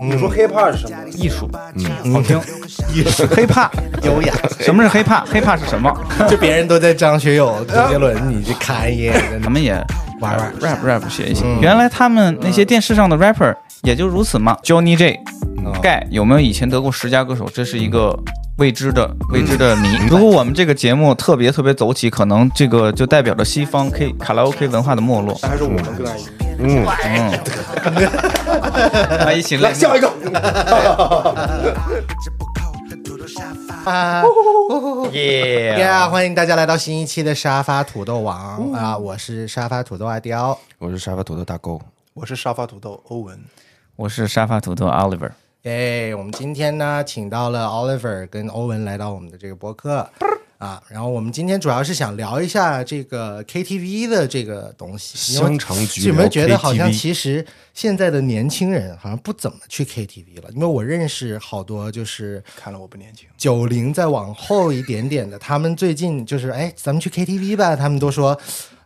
你说 hiphop 是什么？艺术，嗯，好听，艺术，hiphop 优雅。什么是 hiphop？hiphop 是什么？就别人都在张学友、周杰伦，你去看一眼，咱们也玩玩 rap rap 学一学。原来他们那些电视上的 rapper 也就如此嘛。Johnny J，盖有没有以前得过十佳歌手？这是一个未知的未知的谜。如果我们这个节目特别特别走起，可能这个就代表着西方 K 卡拉 OK 文化的没落。还是我们更爱音乐。嗯嗯，来一起来笑一个。啊，耶呀！欢迎大家来到新一期的沙发土豆王啊！我是沙发土豆阿刁，我是沙发土豆大勾，我是沙发土豆欧文，我是沙发土豆 Oliver。哎，我们今天呢，请到了 Oliver 跟欧文来到我们的这个播客。啊，然后我们今天主要是想聊一下这个 KTV 的这个东西。香肠局有没有觉得好像其实现在的年轻人好像不怎么去 KTV 了？因为我认识好多就是看了我不年轻，九零再往后一点点的，他们最近就是哎，咱们去 KTV 吧，他们都说，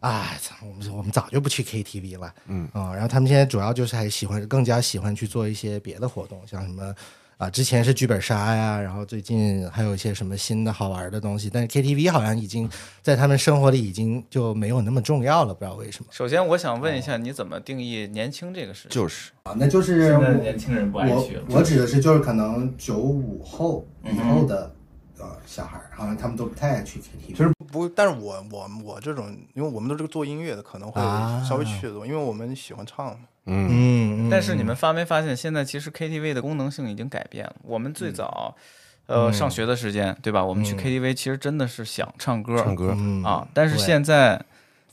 哎，我们我们早就不去 KTV 了，嗯啊，然后他们现在主要就是还喜欢更加喜欢去做一些别的活动，像什么。啊，之前是剧本杀呀，然后最近还有一些什么新的好玩的东西，但是 KTV 好像已经在他们生活里已经就没有那么重要了，不知道为什么。首先，我想问一下，你怎么定义年轻这个事情？就是啊，那就是年轻人不爱去。我我指的是就是可能九五后以后的呃小孩，好像他们都不太爱去 KTV。其实不，但是我我我这种，因为我们都是做音乐的，可能会稍微去的多，因为我们喜欢唱嘛。嗯，但是你们发没发现，现在其实 KTV 的功能性已经改变了。我们最早，呃，上学的时间，对吧？我们去 KTV 其实真的是想唱歌，唱歌啊。但是现在。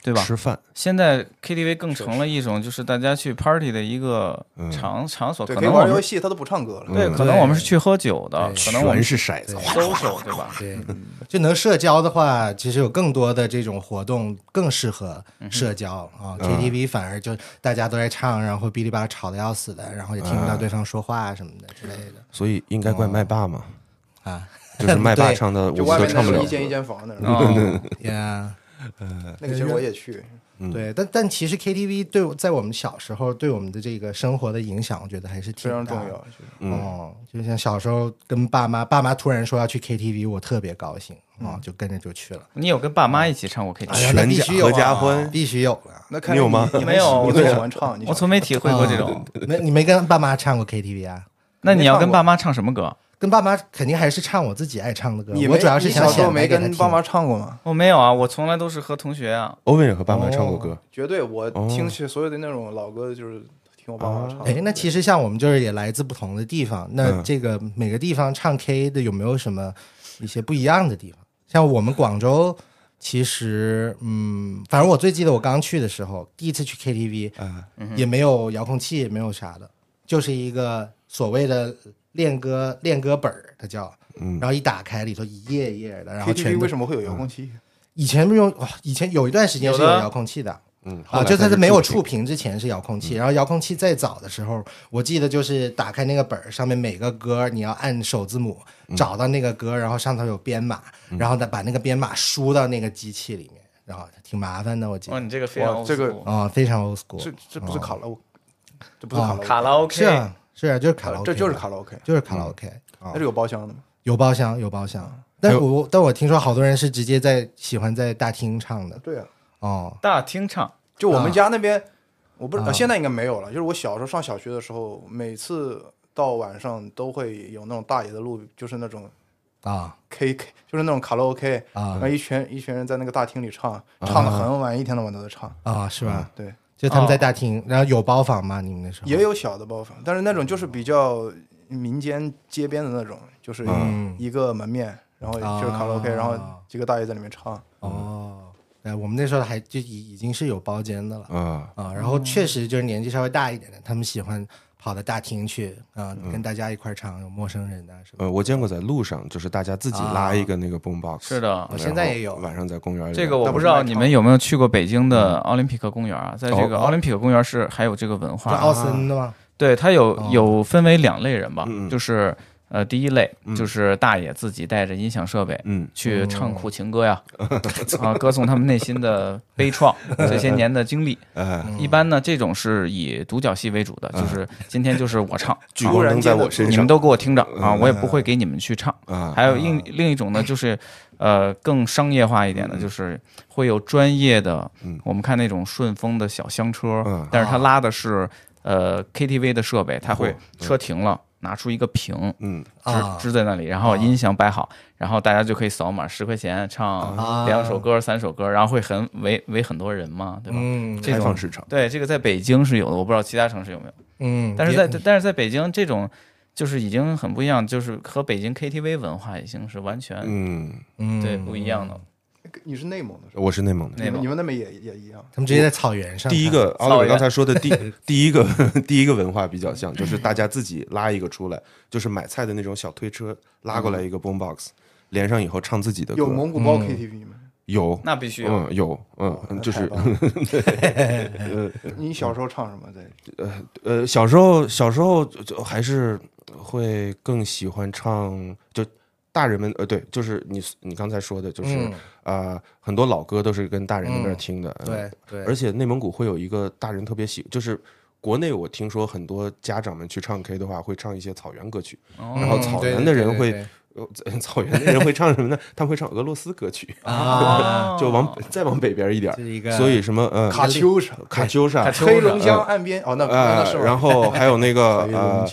对吧？吃饭。现在 KTV 更成了一种，就是大家去 party 的一个场场所。可能玩游戏他都不唱歌了。对，可能我们是去喝酒的，可能我们是骰子，social 对吧？对，就能社交的话，其实有更多的这种活动更适合社交啊。KTV 反而就大家都在唱，然后哔哩吧啦吵得要死的，然后也听不到对方说话什么的之类的。所以应该怪麦霸嘛？啊，就是麦霸唱的，我都唱不了。一间一间房的。呀。呃，那个其实我也去，对，但但其实 KTV 对在我们小时候对我们的这个生活的影响，我觉得还是非常重要。哦，就像小时候跟爸妈，爸妈突然说要去 KTV，我特别高兴啊，就跟着就去了。你有跟爸妈一起唱过 KTV？全家合家欢，必须有啊。那你有吗？没有，我最喜欢唱，我从没体会过这种。没，你没跟爸妈唱过 KTV 啊？那你要跟爸妈唱什么歌？跟爸妈肯定还是唱我自己爱唱的歌。我主要是想小时候没跟爸妈唱过吗？我没有啊，我从来都是和同学啊。欧文也和爸妈唱过歌，绝对。我听起所有的那种老歌，就是听我爸妈唱。哎，那其实像我们就是也来自不同的地方，那这个每个地方唱 K 的有没有什么一些不一样的地方？像我们广州，其实嗯，反正我最记得我刚去的时候，第一次去 KTV，嗯也没有遥控器，也没有啥的，就是一个所谓的。练歌练歌本儿，它叫，然后一打开里头一页一页的，然后全为什么会有遥控器？以前不用，以前有一段时间是有遥控器的，嗯啊，就在它没有触屏之前是遥控器，然后遥控器再早的时候，我记得就是打开那个本儿，上面每个歌你要按首字母找到那个歌，然后上头有编码，然后再把那个编码输到那个机器里面，然后挺麻烦的。我记得，哦，你这个非常这个啊，非常 old school，这这不是卡拉 OK，这不是卡拉卡拉 OK 是啊。是啊，就是卡拉 OK，这就是卡拉 OK，就是卡拉 OK。那是有包厢的吗？有包厢，有包厢。但我但我听说好多人是直接在喜欢在大厅唱的。对啊，哦，大厅唱。就我们家那边，我不知道现在应该没有了。就是我小时候上小学的时候，每次到晚上都会有那种大爷的路，就是那种啊 K K，就是那种卡拉 OK 啊，然后一群一群人在那个大厅里唱，唱的很晚，一天到晚都在唱啊，是吧？对。就他们在大厅，然后有包房吗？你们那时候也有小的包房，但是那种就是比较民间街边的那种，就是一个门面，然后就是卡拉 OK，然后几个大爷在里面唱。哦，哎，我们那时候还就已已经是有包间的了啊啊，然后确实就是年纪稍微大一点的，他们喜欢。跑到大厅去啊，跟大家一块唱，有陌生人的什么？呃，我见过在路上，就是大家自己拉一个那个 boom box。是的，我现在也有。晚上在公园里。这个我不知道你们有没有去过北京的奥林匹克公园啊？在这个奥林匹克公园是还有这个文化。奥森的吗？对，它有有分为两类人吧，就是呃，第一类就是大爷自己带着音响设备，嗯，去唱苦情歌呀，啊，歌颂他们内心的悲怆，这些年的经历。一般呢，这种是以独角戏为主的，就是今天就是我唱，聚光灯在我身上，你们都给我听着啊，我也不会给你们去唱。啊，还有另另一种呢，就是呃更商业化一点的，就是会有专业的，我们看那种顺丰的小厢车，但是他拉的是呃 KTV 的设备，他会车停了。拿出一个屏，嗯，支支在那里，然后音响摆好，然后大家就可以扫码，十块钱唱两首歌、三首歌，然后会很围围很多人嘛，对吧？嗯，开放市场。对，这个在北京是有的，我不知道其他城市有没有。嗯，但是在但是在北京这种就是已经很不一样，就是和北京 KTV 文化已经是完全嗯嗯对不一样的。你是内蒙的，我是内蒙的，内蒙你们那边也也一样。他们直接在草原上。第一个，奥利刚才说的第第一个第一个文化比较像，就是大家自己拉一个出来，就是买菜的那种小推车拉过来一个 boom box，连上以后唱自己的歌。有蒙古包 KTV 吗？有，那必须有。嗯，有，嗯，就是。你小时候唱什么？在呃呃，小时候小时候就还是会更喜欢唱就。大人们，呃，对，就是你你刚才说的，就是啊，很多老歌都是跟大人那边听的，对对，而且内蒙古会有一个大人特别喜，就是国内我听说很多家长们去唱 K 的话，会唱一些草原歌曲，然后草原的人会。草原的人会唱什么呢？他们会唱俄罗斯歌曲 啊，就往再往北边一点，所以什么呃卡秋莎、卡秋莎、黑龙江岸边哦，那那是然后还有那个 呃，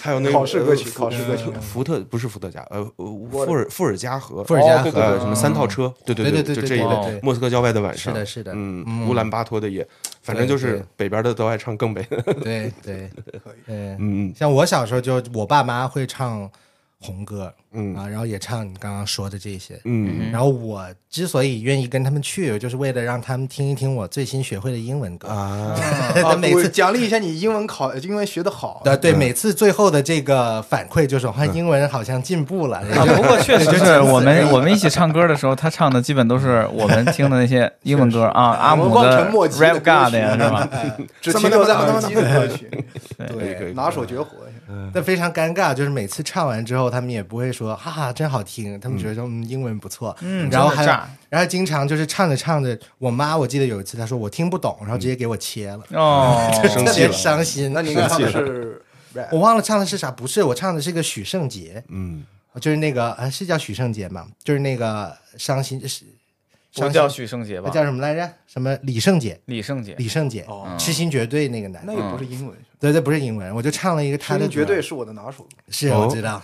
还有那个考试歌曲，考试歌曲，伏特不是伏特加，呃，伏尔伏尔加河，伏尔加河呃什么三套车，对对对对，就这一类。莫斯科郊外的晚上，是的，是的，嗯，乌兰巴托的夜，反正就是北边的都爱唱更北。对对，可以，嗯嗯，像我小时候。就我爸妈会唱红歌，嗯。啊，然后也唱你刚刚说的这些，嗯，然后我之所以愿意跟他们去，就是为了让他们听一听我最新学会的英文歌。啊，每次奖励一下你英文考英文学的好，对对，每次最后的这个反馈就是，哇，英文好像进步了。不过确实是我们我们一起唱歌的时候，他唱的基本都是我们听的那些英文歌啊，阿姆的 Rap God 呀，是吧？只停留在耳机的歌曲，对，拿手绝活。但非常尴尬，就是每次唱完之后，他们也不会说哈哈真好听，他们觉得嗯英文不错，嗯，然后还然后经常就是唱着唱着，我妈我记得有一次她说我听不懂，然后直接给我切了，哦，特别伤心。那你唱的是？我忘了唱的是啥？不是，我唱的是个许圣杰，嗯，就是那个啊，是叫许圣杰吗？就是那个伤心是。不叫许圣杰吧？叫什么来着？什么李圣杰？李圣杰，李圣杰，痴心绝对那个男的，那也不是英文，对对，不是英文，我就唱了一个他的。绝对是我的拿手，是我知道，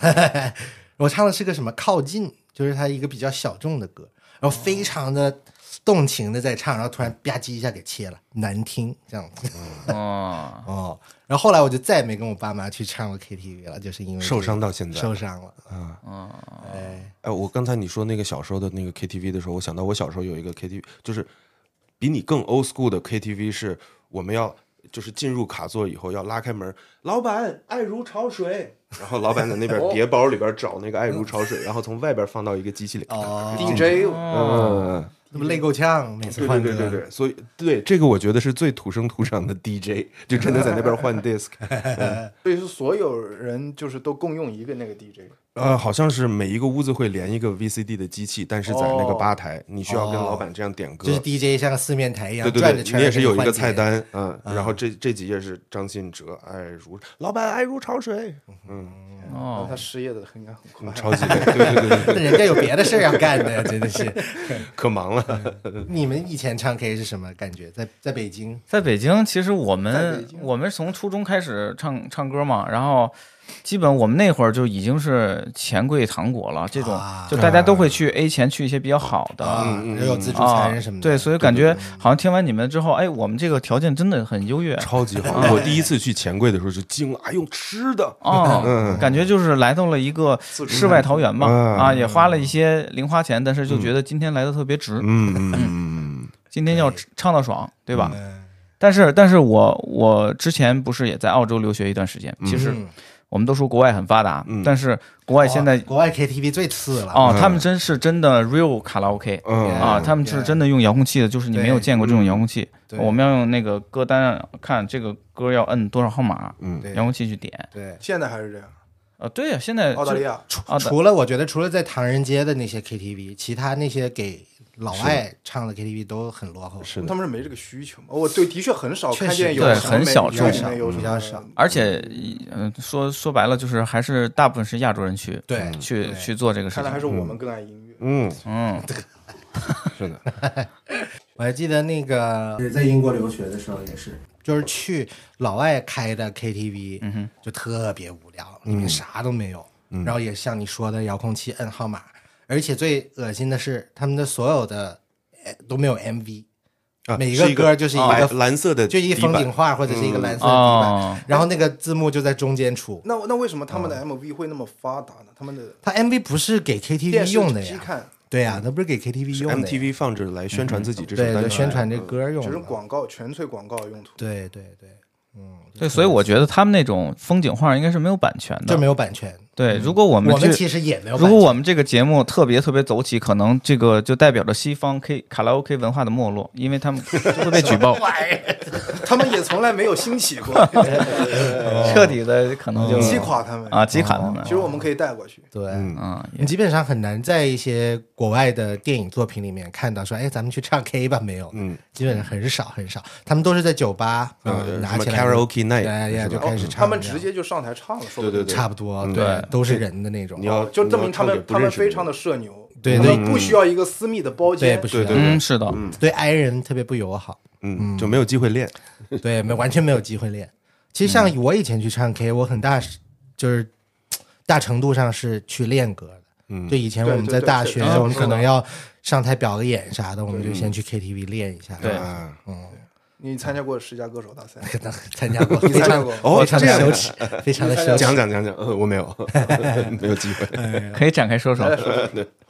我唱的是个什么靠近，就是他一个比较小众的歌，然后非常的。动情的在唱，然后突然吧唧一下给切了，难听这样子。哦哦，然后后来我就再也没跟我爸妈去唱过 KTV 了，就是因为受伤到现在受伤了。啊哦，哎哎，我刚才你说那个小时候的那个 KTV 的时候，我想到我小时候有一个 KTV，就是比你更 old school 的 KTV，是我们要就是进入卡座以后要拉开门，老板爱如潮水，然后老板在那边 叠包里边找那个爱如潮水，然后从外边放到一个机器里。哦，DJ，嗯。那么累够呛，每次换对对对对，所以对这个我觉得是最土生土长的 DJ，就真的在那边换 disc。所以是所有人就是都共用一个那个 DJ。呃，好像是每一个屋子会连一个 VCD 的机器，但是在那个吧台，你需要跟老板这样点歌。就是 DJ 像个四面台一样转着圈。你也是有一个菜单，嗯，然后这这几页是张信哲，爱如老板爱如潮水，嗯，哦，他失业的应该很快，超级累，对对对那，人家有别的事要干的，真的是可忙了。你们以前唱 K 是什么感觉？在在北京，在北京，其实我们我们从初中开始唱唱歌嘛，然后。基本我们那会儿就已经是钱柜糖果了，这种就大家都会去 A 钱去一些比较好的，也有自助餐什么的。对，所以感觉好像听完你们之后，哎，我们这个条件真的很优越，超级好。我第一次去钱柜的时候就惊了，还用吃的。啊，感觉就是来到了一个世外桃源嘛，啊，也花了一些零花钱，但是就觉得今天来的特别值，嗯嗯嗯，今天要唱到爽，对吧？但是，但是我我之前不是也在澳洲留学一段时间，其实。我们都说国外很发达，嗯。但是国外现在国外 KTV 最次了，哦，嗯。他们真是真的 real 卡拉 OK 嗯。啊，他们是真的用遥控器的，就是你没有见过这种遥控器。对。我们要用那个歌单看这个歌要摁多少号码，嗯。遥控器去点。对。现在还是这样。啊，对呀，现在澳大利亚。除除了我觉得除了在唐人街的那些 KTV，其他那些给老外唱的 KTV 都很落后。是的。他，们是没这个需求嘛？我对，的确很少看见有很小众。比较少。而且，嗯、说说白了，就是还是大部分是亚洲人去对去去做这个事看来还。是我们更爱音乐。嗯，嗯，是的，我还记得那个 在英国留学的时候也是，就是去老外开的 KTV，嗯哼，就特别无聊，里面啥都没有，然后也像你说的遥控器摁号码，而且最恶心的是他们的所有的呃都没有 MV，啊，每一个歌就是一个白蓝色的就一个风景画或者是一个蓝色的底板，哦，然后那个字幕就在中间出。那那为什么他们的 MV 会那么发达呢？他们的它 MV 不是给 KTV 用的呀，对呀，那不是给 KTV 用的呀。MTV 放着来宣传自己这首对对，单曲，宣传这歌用只是。广告，纯粹广告用途。对对对，嗯对，所以我觉得他们那种风景画应该是没有版权的。就没有版权。对，如果我们这我们其实也没有。如果我们这个节目特别特别走起，可能这个就代表着西方 K 卡拉 OK 文化的没落，因为他们会被举报，他们也从来没有兴起过，彻底的可能就击垮他们。啊，击垮他们。其。实我们可以带过去。对，嗯。嗯，你基本上很难在一些国外的电影作品里面看到说，哎，咱们去唱 K 吧，没有，嗯，基本上很少很少，他们都是在酒吧，呃嗯，拿起来 karaoke night，对呀，就开始唱，他们直接就上台唱了，说对对对。差不多，对，都是人的那种，你要就证明他们他们非常的社牛，对对。他们不需要一个私密的包间，对不需要。对对嗯，是的，对 i 人特别不友好，嗯，就没有机会练，对，没完全没有机会练。其实像嗯。我以前去唱 K，我很大就是大程度上是去练歌的。嗯。就以前我们对对对是在大学，的我们可能要上台表个演啥的，我们就先去 KTV 练一下。对。啊你参加过十佳歌手大赛？参加过，非常你参加过？哦非常这样的。羞耻，非常的羞耻。讲讲讲讲，呃，我没有，没有机会，可以展开说说。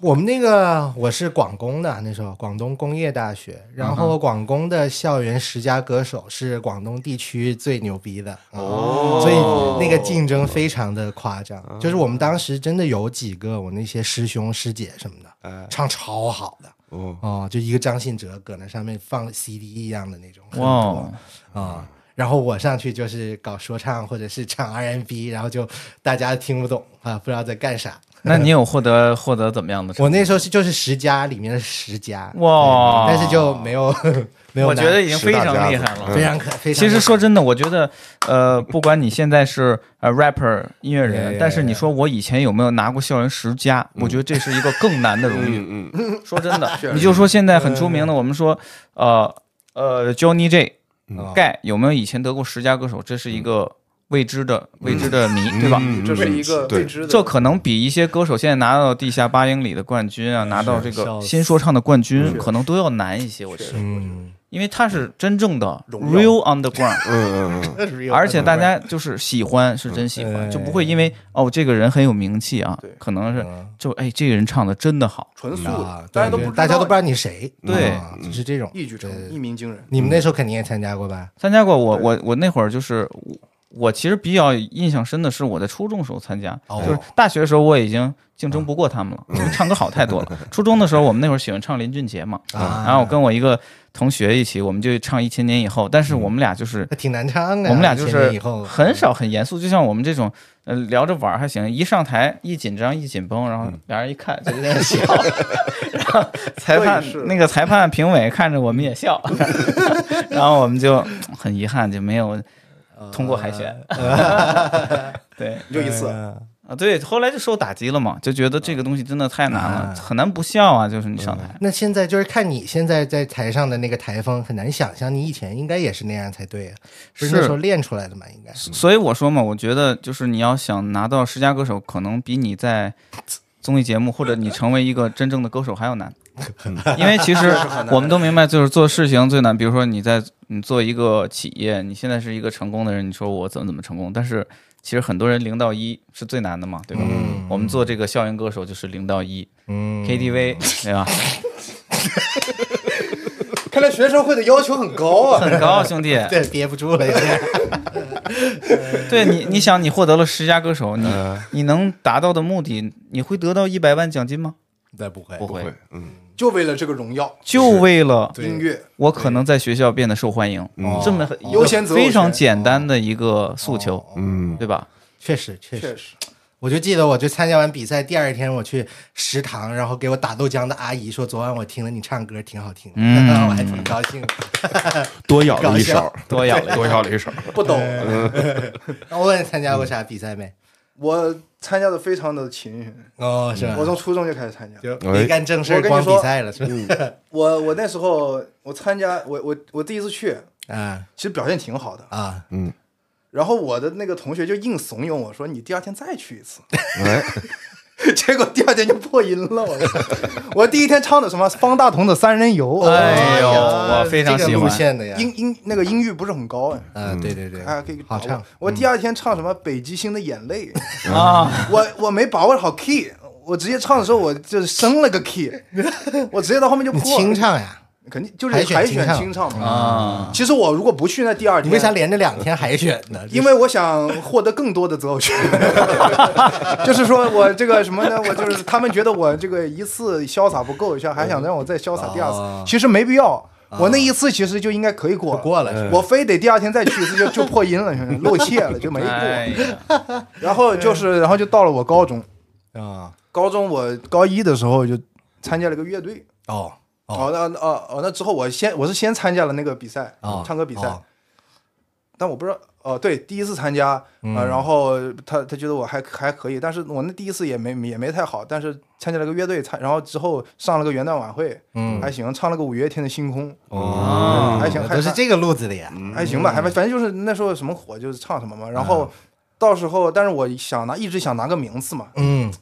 我们那个我是广工的，那时候广东工业大学，然后广工的校园十佳歌手是广东地区最牛逼的。哦，所以那个竞争非常的夸张。就是我们当时真的有几个我那些师兄师姐什么的，哎，唱超好的哦，哦，就一个张信哲搁那上面放 CD 一样的那种，很哇多哦，啊。然后我上去就是搞说唱或者是唱 R&B，然后就大家听不懂啊，不知道在干啥。那你有获得获得怎么样的？我那时候是就是十佳里面的十佳，哇但是就没有 没有，我觉得已经非常厉害了。非常可非常。其实说真的，我觉得，呃，不管你现在是呃 rapper 音乐人但是你说我以前有没有拿过校园十佳？我觉得这是一个更难的荣誉。嗯嗯，说真的，你就说现在很出嗯名的，我们说，呃呃，Johnny J，哦盖有没有以前得过十佳歌手？这是一个未知的未知的谜，对吧？嗯这是一个未知的，这可能比一些歌手现在拿到地下八英里的冠军啊，拿到这个新说唱的冠军，可能都要难一些。我觉得，嗯，因为他是真正的 real underground，。嗯 嗯嗯，而且大家就是喜欢，是真喜欢，嗯。就不会因为哦这个人很有名气啊对，可能是嗯。就哎这个人唱的真的好，纯素啊的，，大家都不知道。对大家都不知道你谁，对。是这种。一举成名一鸣惊人。你们那时候肯定也参加过吧？参加过我我我那会儿就是我我其实比较印象深的是我在初中时候参加，哦就是大学的时候我已经竞争不过他们了，因为唱歌好太多了。初中的时候我们那会儿喜欢唱林俊杰嘛，啊然后我跟我一个同学一起，我们就唱《一千年以后》，但是我们俩就是挺难唱的。我们俩就是很少很严肃，就像我们这种呃聊着玩儿还行，一上台一紧张一紧绷，然后俩人一看就有点 笑，然后裁判是那个裁判评委看着我们也笑，然后我们就很遗憾就没有通过海选。对 就一次，呃啊，对，后来就受打击了嘛，就觉得这个东西真的太难了，啊很难不笑啊，就是你上台。那现在就是看你现在在台上的那个台风，很难想象你以前应该也是那样才对啊，是是那时候练出来的嘛？应该所以我说嘛，我觉得就是你要想拿到十佳歌手，可能比你在综艺节目或者你成为一个真正的歌手还要难。因为其实我们都明白，就是做事情最难。比如说你在你做一个企业，你现在是一个成功的人，你说我怎么怎么成功？但是其实很多人零到一是最难的嘛，对吧？嗯我们做这个校园歌手就是零到一、嗯 KTV，对吧？看来学生会的要求很高啊。很高，兄弟。对，憋不住了，有点。对你，你想，你获得了十佳歌手，你嗯你能达到的目的，你会得到一百万奖金吗？对，不会，不会，不会，嗯，就为了这个荣耀，就为了音乐我可能在学校变得受欢迎，嗯这么优先非常简单的一个诉求，哦嗯，对吧？确实，确实。确实。我就记得，我就参加完比赛，第二天我去食堂，然后给我打豆浆的阿姨说，昨晚我听了你唱歌，挺好听的，嗯。我还挺高兴。多咬了一搞笑。手，多咬了多咬了一手，不懂，那我问你参加过啥比赛没？我参加的非常的勤训，哦，是吧？我从初中就开始参加。就没干正事儿，光比赛了，是吧？我我那时候我参加我我我第一次去，啊。其实表现挺好的。啊，嗯，然后我的那个同学就硬怂恿我说：“你第二天再去一次。哎，” 结果第二天就破音了。我 我第一天唱的什么方大同的《三人游》，哎呦，我非常这个路喜欢。线的呀。音音那个音域不是很高哎。嗯，对对对，还可以好唱。我第二天唱什么《北极星的眼泪》啊，我我没把握好 key，我直接唱的时候我就升了个 key，我直接到后面就你破了，清唱呀？肯定就是海选清唱。啊，其实我如果不去那第二天，你为啥连着两天海选呢？因为我想获得更多的择偶权，就是说我这个什么呢？我就是他们觉得我这个一次潇洒不够，想还想让我再潇洒第二哦次，其实没必要。我那一次其实就应该可以过，过了？我非得第二天再去一次就就破音了，露怯了就没哎过。呀，然后就是，然后就到了我高中，啊高中我高一的时候就参加了个乐队。哦哦。哦，那哦哦，那之后我先我是先参加了那个比赛，哦，唱歌比赛，哦。但我不知道哦，对，第一次参加啊、嗯。呃然后他他觉得我还还可以，但是我那第一次也没也没太好，但是参加了个乐队参，然后之后上了个元旦晚会，嗯。还行，唱了个五月天的星空，哦。还行，还都是这个路子的呀。还行吧，还反正就是那时候什么火就是唱什么嘛，然后到时候，但是我想拿一直想拿个名次嘛，嗯，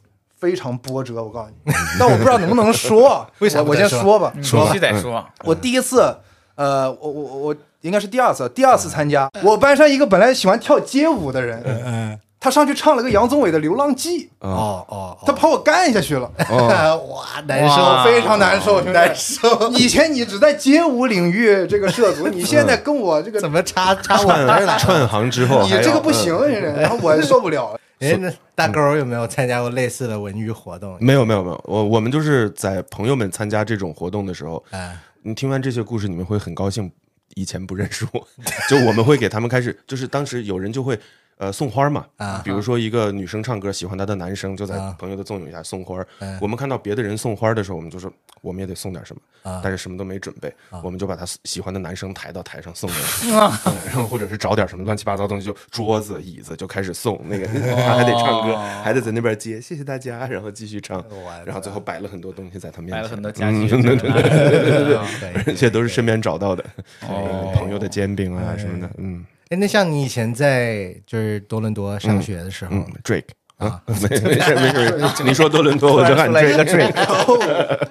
非常波折，我告诉你，但我不知道能不能说，为啥我先说吧，必须得说，我第一次，呃，我我我我应该是第二次，第二次参加，我班上一个本来喜欢跳街舞的人，嗯他上去唱了个杨宗纬的《流浪记》，哦。哦，他把我干下去了，哇，难受，非常难受，兄弟难受。以前你只在街舞领域这个涉足，你现在跟我这个怎么插插我串来？串行之后你，这个不行，兄弟，然后我受不了。哎，那大狗有没有参加过类似的文娱活动？没有没有没有，我我们就是在朋友们参加这种活动的时候，哎，你听完这些故事，你们会很高兴。以前不认识我，就我们会给他们开始，就是当时有人就会呃送花嘛，啊比如说一个女生唱歌喜欢她的男生，就在啊朋友的纵友下送花。嗯我们看到别的人送花的时候，我们就说我们也得送点什么，啊但是什么都没准备，我们就把他喜欢的男生抬到台上送给 然后或者是找点什么乱七八糟东西，就桌子、椅子就开始送，那个他 还得唱歌，还得在那边接，谢谢大家，然后继续唱，然后最后摆了很多东西在他面前，摆了很多家具，嗯对对对对对。而且都是身边找到的，哦朋友的煎饼啊什么的，嗯哎，那像你以前在就是多伦多上学的时候嗯，，Drake 啊，没 没事没事，你说多伦多我就喊出来一个 Drake，Drake，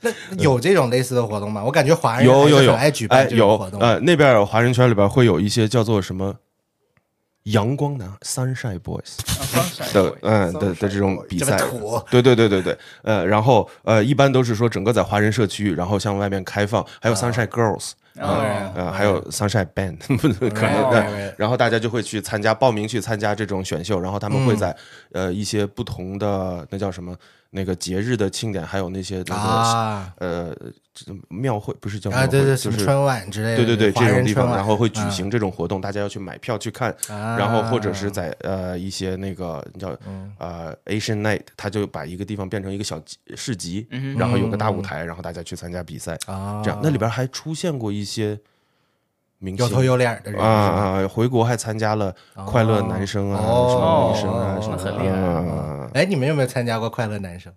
那有这种类似的活动吗？我感觉华人有有有，爱举哎办这活动。呃那边华人圈里边会有一些叫做什么阳光男 Sunshine Boys 的嗯的的这种比赛，对对对对对，呃，然后呃，一般都是说整个在华人社区，然后向外面开放，还有 Sunshine Girls，哦。呃，还有 Sunshine Band，可能哦的，然后大家就会去参加，报名去参加这种选秀，然后他们会在呃一些不同的那叫什么那个节日的庆典，还有那些那个啊。呃庙会，不是叫庙啊，会，对对，就是春晚之类的，对对对，这种地方，然后会举行这种活动，大家要去买票去看，啊然后或者是在呃一些那个叫呃 Asian Night，他就把一个地方变成一个小集市集，然后有个大舞台，然后大家去参加比赛，啊，这样。那里边还出现过一些明星。有头有脸的人啊啊，回国还参加了快乐男生啊，哦。什么女生啊，哦什么很厉害啊。哎，你们有没有参加过快乐男生？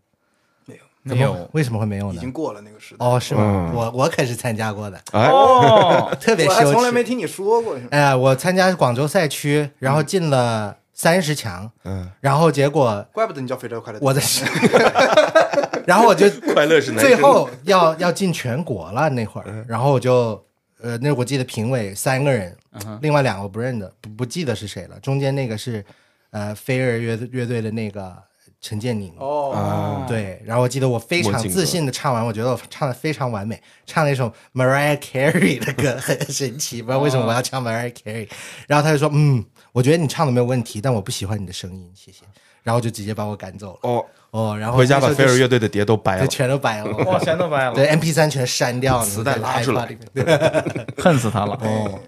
没有。为什么会没有呢？已经？过了那个时代。哦，是吗？嗯。我我可是参加过的，哎，哦，特别羞耻。从来没听你说过。哎呀，我参加广州赛区，然后进了三十强，嗯，然后结果怪不得你叫非洲快乐。我的，然后我就 快乐是最后要要进全国了那会儿，然后我就呃，那我记得评委三个人，另外两个我不认得，不不记得是谁了。中间那个是呃飞儿乐乐队的那个陈建宁。哦，啊，对，然后我记得我非常自信的唱完，我觉得我唱的非常完美，唱了一首 Mariah Carey 的歌，很神奇，不知道为什么我要唱 Mariah Carey。然后他就说，嗯，我觉得你唱的没有问题，但我不喜欢你的声音，谢谢。然后就直接把我赶走了。哦，哦，然后回家把那时候就飞儿乐队的碟都掰了。全都掰了，哇，全都掰了，对 MP 三全删掉了，磁带在拉出来恨死他了。哦，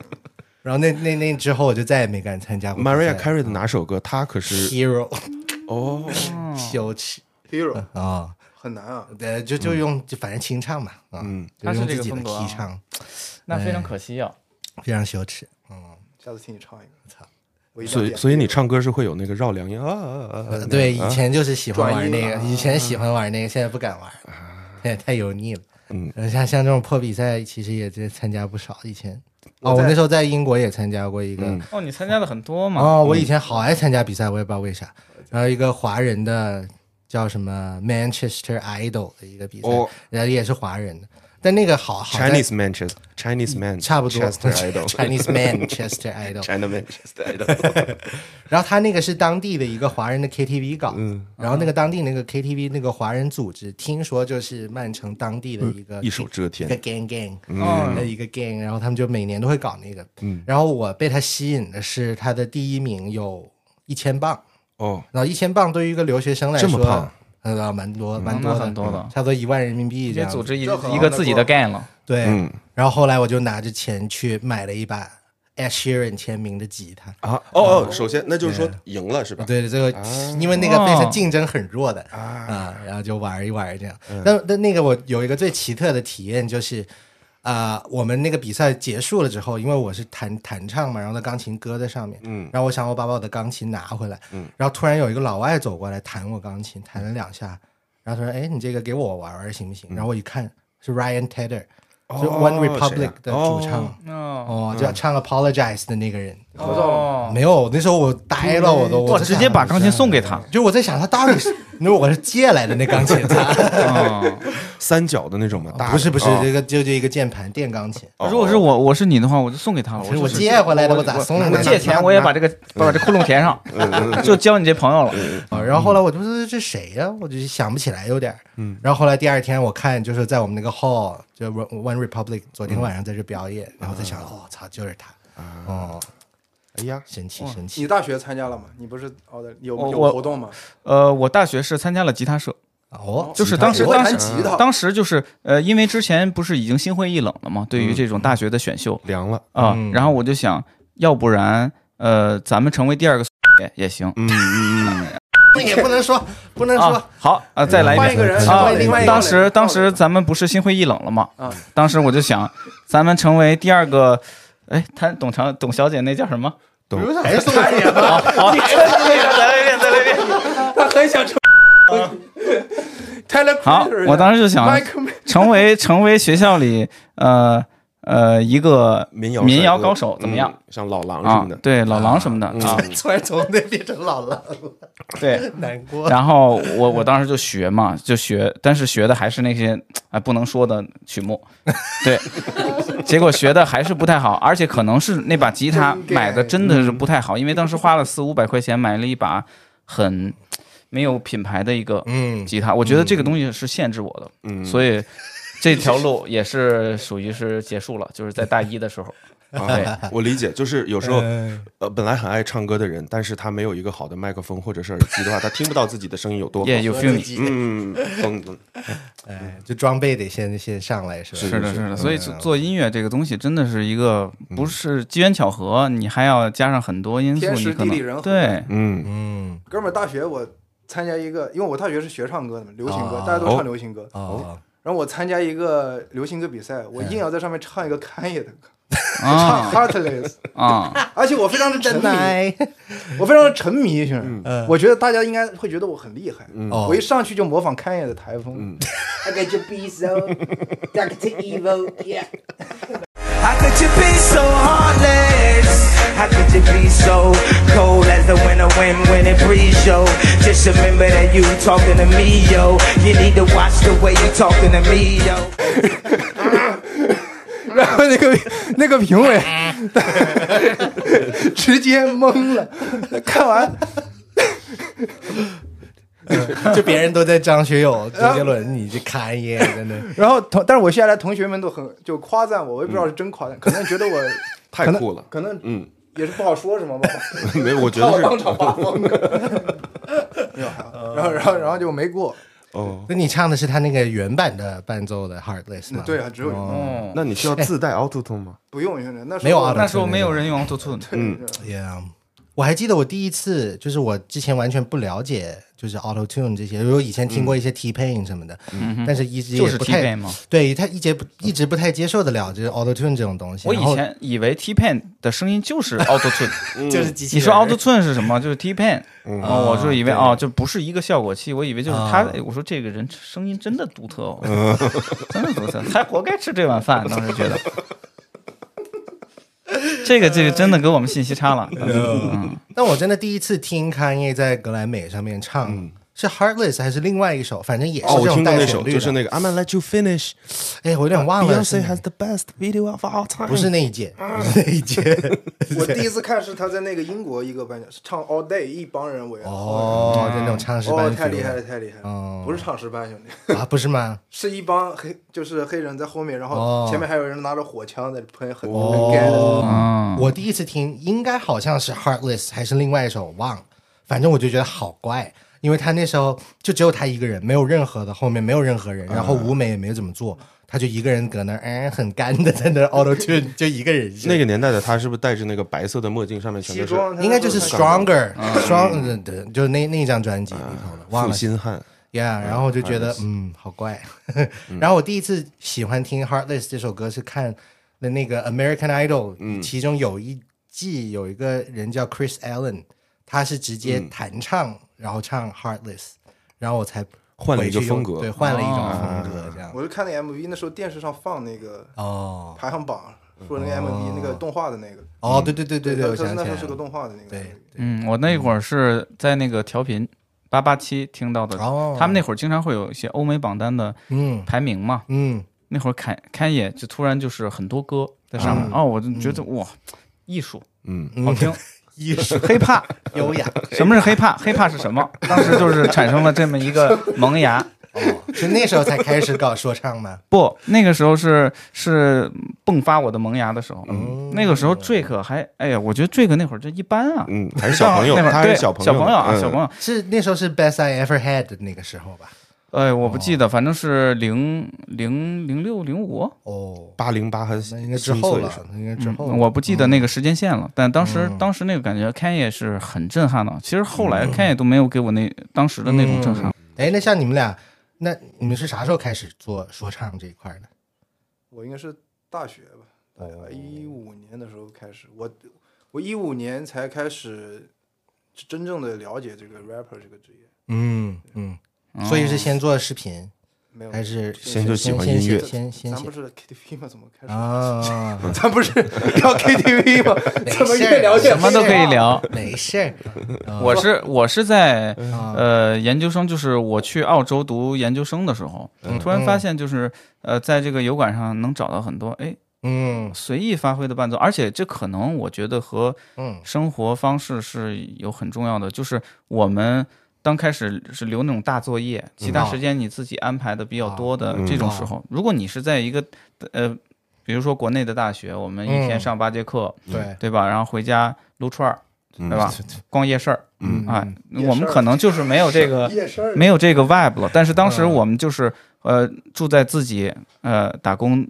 然后那那那之后我就再也没敢参加过 Mariah Carey 的哪首歌？她可是 Hero 哦，羞耻。Hero 啊，很难啊，对，就就用就反正清唱嘛，啊，嗯。就他是用自己的这个风格 key 啊唱，那非常可惜啊。非常羞耻。嗯。下次听你唱一个，操，我一定所以所以你唱歌是会有那个绕梁音啊啊啊对，以啊前就是喜欢玩那个，以前喜欢玩那个，现在不敢玩，现在太油腻了。嗯呃，像像这种破比赛，其实也在参加不少。以前哦，我那时候在英国也参加过一个。嗯哦，你参加的很多嘛？哦，我以前好爱参加比赛，我也不知道为啥。然后一个华人的叫什么 Manchester Idol 的一个比赛，哦然后也是华人的，但那个好好在，Chinese Manchester Chinese Man 差不多。Chester Idol Chinese Manchester Idol，China Manchester Idol 然后他那个是当地的一个华人的 KTV 搞，嗯。然后那个当地那个 KTV 那个华人组织，听说就是曼城当地的一个、嗯一手遮一个，gang gang，嗯。的一个 gang，然后他们就每年都会搞那个，嗯然后我被他吸引的是他的第一名有一千磅，哦，然后一千磅对于一个留学生来说，这么胖呃，蛮多蛮嗯多的，很多的差不多一万人民币这样一一个自己的 game，。对，嗯然后后来我就拿着钱去买了一把 Ed Sheeran 签名的吉他。啊哦哦，首先那就是说赢了是吧？对这个，因为那个非常竞争很弱的啊、然后就玩一玩这样。但但那个我有一个最奇特的体验就是，啊、我们那个比赛结束了之后，因为我是弹弹唱嘛，然后那钢琴搁在上面，嗯然后我想我把我的钢琴拿回来，嗯然后突然有一个老外走过来弹我钢琴，弹了两下，然后他说：“哎，你这个给我玩玩行不行？”然后我一看是 Ryan Tedder，、哦就 One Republic 啊？的主唱。哦。哦，就唱 Apologize 的那个人，合照了哦，没有，那时候我呆了，我都我直接把钢琴送给他。就我在想，他到底是，因为我是借来的那钢琴，三角的那种嘛，大不是不是哦。这个就就一个键盘电钢琴，哦。如果是我我是你的话，我就送给他了。是我就是借回来的，我咋送呢？我借钱我也把这个把这窟窿填上，就交你这朋友了。啊然后后来我就说这谁呀？我就想不起来有点儿。嗯然后后来第二天我看就是在我们那个 hall，就 One Republic 昨天晚上在这表演，然后在想，哦操，就是他，哦，哎呀，神奇神奇你大学参加了吗？你不是哦的有有我我活动吗？呃，我大学是参加了吉他社，哦，就是当时当时弹吉他，当时就是呃，因为之前不是已经心灰意冷了吗？对于这种大学的选秀凉了，啊嗯，然后我就想要不然呃，咱们成为第二个也 也行。嗯嗯嗯 也不能说不能说啊，好啊，再来一遍换一个人啊另外一个人当时当时咱们不是心灰意冷了吗？啊，当时我就想，咱们成为第二个，哎，他董长董小姐那叫什么？董还是送给你吧。好，再来一遍，再来一遍。他很想成。好我当时就想成为成为学校里呃呃一个民谣民谣高手怎么样？嗯像老狼什啊么的？，对老狼什么的嗯啊，突然从那变成老狼了，对。难过。然后我我当时就学嘛，就学，但是学的还是那些哎不能说的曲目，对，结果学的还是不太好，而且可能是那把吉他买的真的是不太好，因为当时花了四五百块钱买了一把很没有品牌的一个嗯，吉他，我觉得这个东西是限制我的，嗯，所以这条路也是属于是结束了，就是在大一的时候，啊，我理解，就是有时候哎。呃，本来很爱唱歌的人，但是他没有一个好的麦克风或者是耳机的话，他听不到自己的声音有多好。You feel？嗯，懂懂。哎，就装备得先先上来是吧？是的，是是的，所以做做音乐这个东西真的是一个不是机缘巧合，你还要加上很多因素，天时你可地利人和。能对，嗯。嗯，哥们儿，大学我参加一个，因为我大学是学唱歌的嘛，流行歌，哦。大家都唱流行歌。哦，然后我参加一个流行歌比赛，我硬要在上面唱一个侃爷的歌，唱啊 Heartless，啊，而且我非常的沉迷，我非常的沉迷，兄弟。嗯我觉得大家应该会觉得我很厉害。我一上去就模仿侃爷的台风。嗯 I got your be so, Dr. Evil, yeah. How could you be so heartless? How could you be so cold as the winter wind when it breeze, yo? Just remember that you talking to me, yo. You need to watch the way you talking to me, yo. 然后那个那个评委直接懵了，看完就别人都在张学友、周杰伦，你去看耶，真的。然后同，但是我下来同学们都很就夸赞我，我也不知道是真夸赞，可能觉得我太酷了。可能嗯，也是不好说什么吧。没有，我觉得是当场发疯。然后然后然后就没过。哦。那你唱的是他那个原版的伴奏的 Heartless 吗？对啊，只有哦，那你需要自带 Auto Tune 吗？不用现在那时候没有啊那时候没有人用 Auto Tune，嗯，Yeah，我还记得我第一次，就是我之前完全不了解，就是 Auto Tune 这些，我以前听过一些 T Pain 什么的，但是一直就是也不 T 太 Pain 吗？对他一直不一直不太接受得了，就是 Auto Tune 这种东西。我以前以为 T Pain 的声音就是 Auto Tune，就是机器你说 Auto Tune 是什么？就是 T Pain，哦，我就以为哦，就不是一个效果器，我以为就是他我说这个人声音真的独特哦，真的独特，还活该吃这碗饭。当时觉得，这个这个真的给我们信息差了。嗯，但我真的第一次听 Kanye 在格莱美上面唱。是 Heartless 还是另外一首？反正也是哦，我这种听过那首，带旋律的。就是那个 I'm gonna let you finish。哎，我有点忘了。Beyonce has the best video of all time。不是那一届，不是那一届。我第一次看是他在那个英国一个颁奖，是唱 All Day，一帮人围着。哦，就那种唱诗哦，太厉害了，！太厉害了！哦不是唱诗班兄弟，啊，不是吗？是一帮黑，就是黑人在后面，然后哦前面还有人拿着火枪在喷，很很干的。哦，嗯我第一次听应该好像是 Heartless 还是另外一首，我忘了。反正我就觉得好怪，因为他那时候就只有他一个人，没有任何的后面没有任何人，然后舞美也没怎么做，他就一个人搁那儿，嗯，很干的在那儿 auto tune，就一个人。那个年代的他是不是戴着那个白色的墨镜，上面全都是应该就是 Stronger Strong 的的，就是那那张专辑里头的，忘负了。心汉？Yeah，然后我就觉得嗯，好怪。然后我第一次喜欢听《Heartless》这首歌是看的那个《American Idol》，其中有一季有一个人叫 Chris Allen，他是直接弹唱，然后唱《Heartless》，然后我才换了一个风格。对，换了一种风格这样。我就看那 MV，那时候电视上放那个哦。排行榜，说那个 MV 那个动画的那个，哦，对对对对对，它我它那时候是个。动画的那个。对嗯，我那会儿是在那个调频八八七听到的，哦。他们那会儿经常会有一些欧美榜单的嗯。排名嘛。嗯，那会儿开开业就突然就是很多歌在上面，哦，我就觉得哇，艺术嗯，好听，艺术 黑怕。优雅。什么是黑怕？黑怕是什么？当时就是产生了这么一个萌芽。哦，是那时候才开始搞说唱吗？不，那个时候是是迸发我的萌芽的时候。那个时候 Drake 还，哎呀，我觉得 Drake 那会儿就一般啊。嗯，还是小朋友，他还那会儿对是小朋友，小朋友啊，嗯小朋友。是那时候是 Best I Ever Had 的那个时候吧？哎，我不记得，反正是零零零六零五，哦，八零八和那应该之后了。应该之后。嗯我不记得那个时间线了。但当时嗯。当时那个感觉，Kanye 是很震撼的。其实后来 Kanye 都没有给我那当时的那种震撼。哎，那像你们俩，那你们是啥时候开始做说唱这一块的？我应该是大学吧，一五年的时候开始，我我一五年才开始真正的了解这个 rapper 这个职业，嗯嗯，所以是先做视频，没有还是先就喜欢先音乐先先先咱不是 KTV 吗？怎么开始？啊，咱不是聊 KTV 吗？怎么越聊越什么都可以聊。没事儿。我是我是在啊呃研究生，就是我去澳洲读研究生的时候，突然发现就是呃在这个油管上能找到很多哎嗯随意发挥的伴奏，而且这可能我觉得和嗯生活方式是有很重要的，就是我们。刚开始是留那种大作业，其他时间你自己安排的比较多的嗯这种时候，如果你是在一个呃，比如说国内的大学，我们一天嗯上八节课，对对吧？然后回家撸串儿，嗯对吧？逛夜市儿，嗯啊，我们可能就是没有这个没有这个 vibe 了。但是当时嗯我们就是呃住在自己呃打工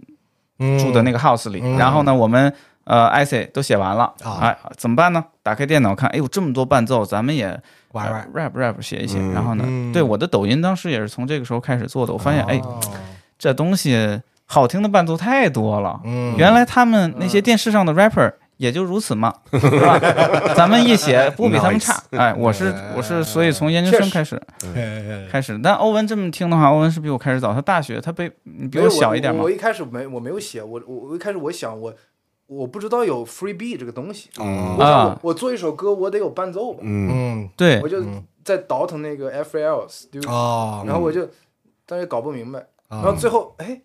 嗯住的那个 house 里，嗯然后呢，我们呃 essay 都写完了，啊哎，怎么办呢？打开电脑看，哎呦这么多伴奏，咱们也玩玩呃 rap rap 写一写。嗯然后呢，嗯对我的抖音当时也是从这个时候开始做的，我发现哎哦这东西好听的伴奏太多了。嗯原来他们那些电视上的 rapper 也就如此嘛，是吧？咱们一写 不比他们差。哎，我是我是，所以从研究生开始开始。但欧文这么听的话，欧文是比我开始早，他大学他比比我小一点嘛我。我一开始没我没有写，我我我一开始我想我我不知道有 free beat 这个东西，嗯。我想我啊。我做一首歌我得有伴奏吧，嗯。嗯对。我，就在倒腾那个 FL Studio，哦，然后我就但是搞不明白，然然后最后哎。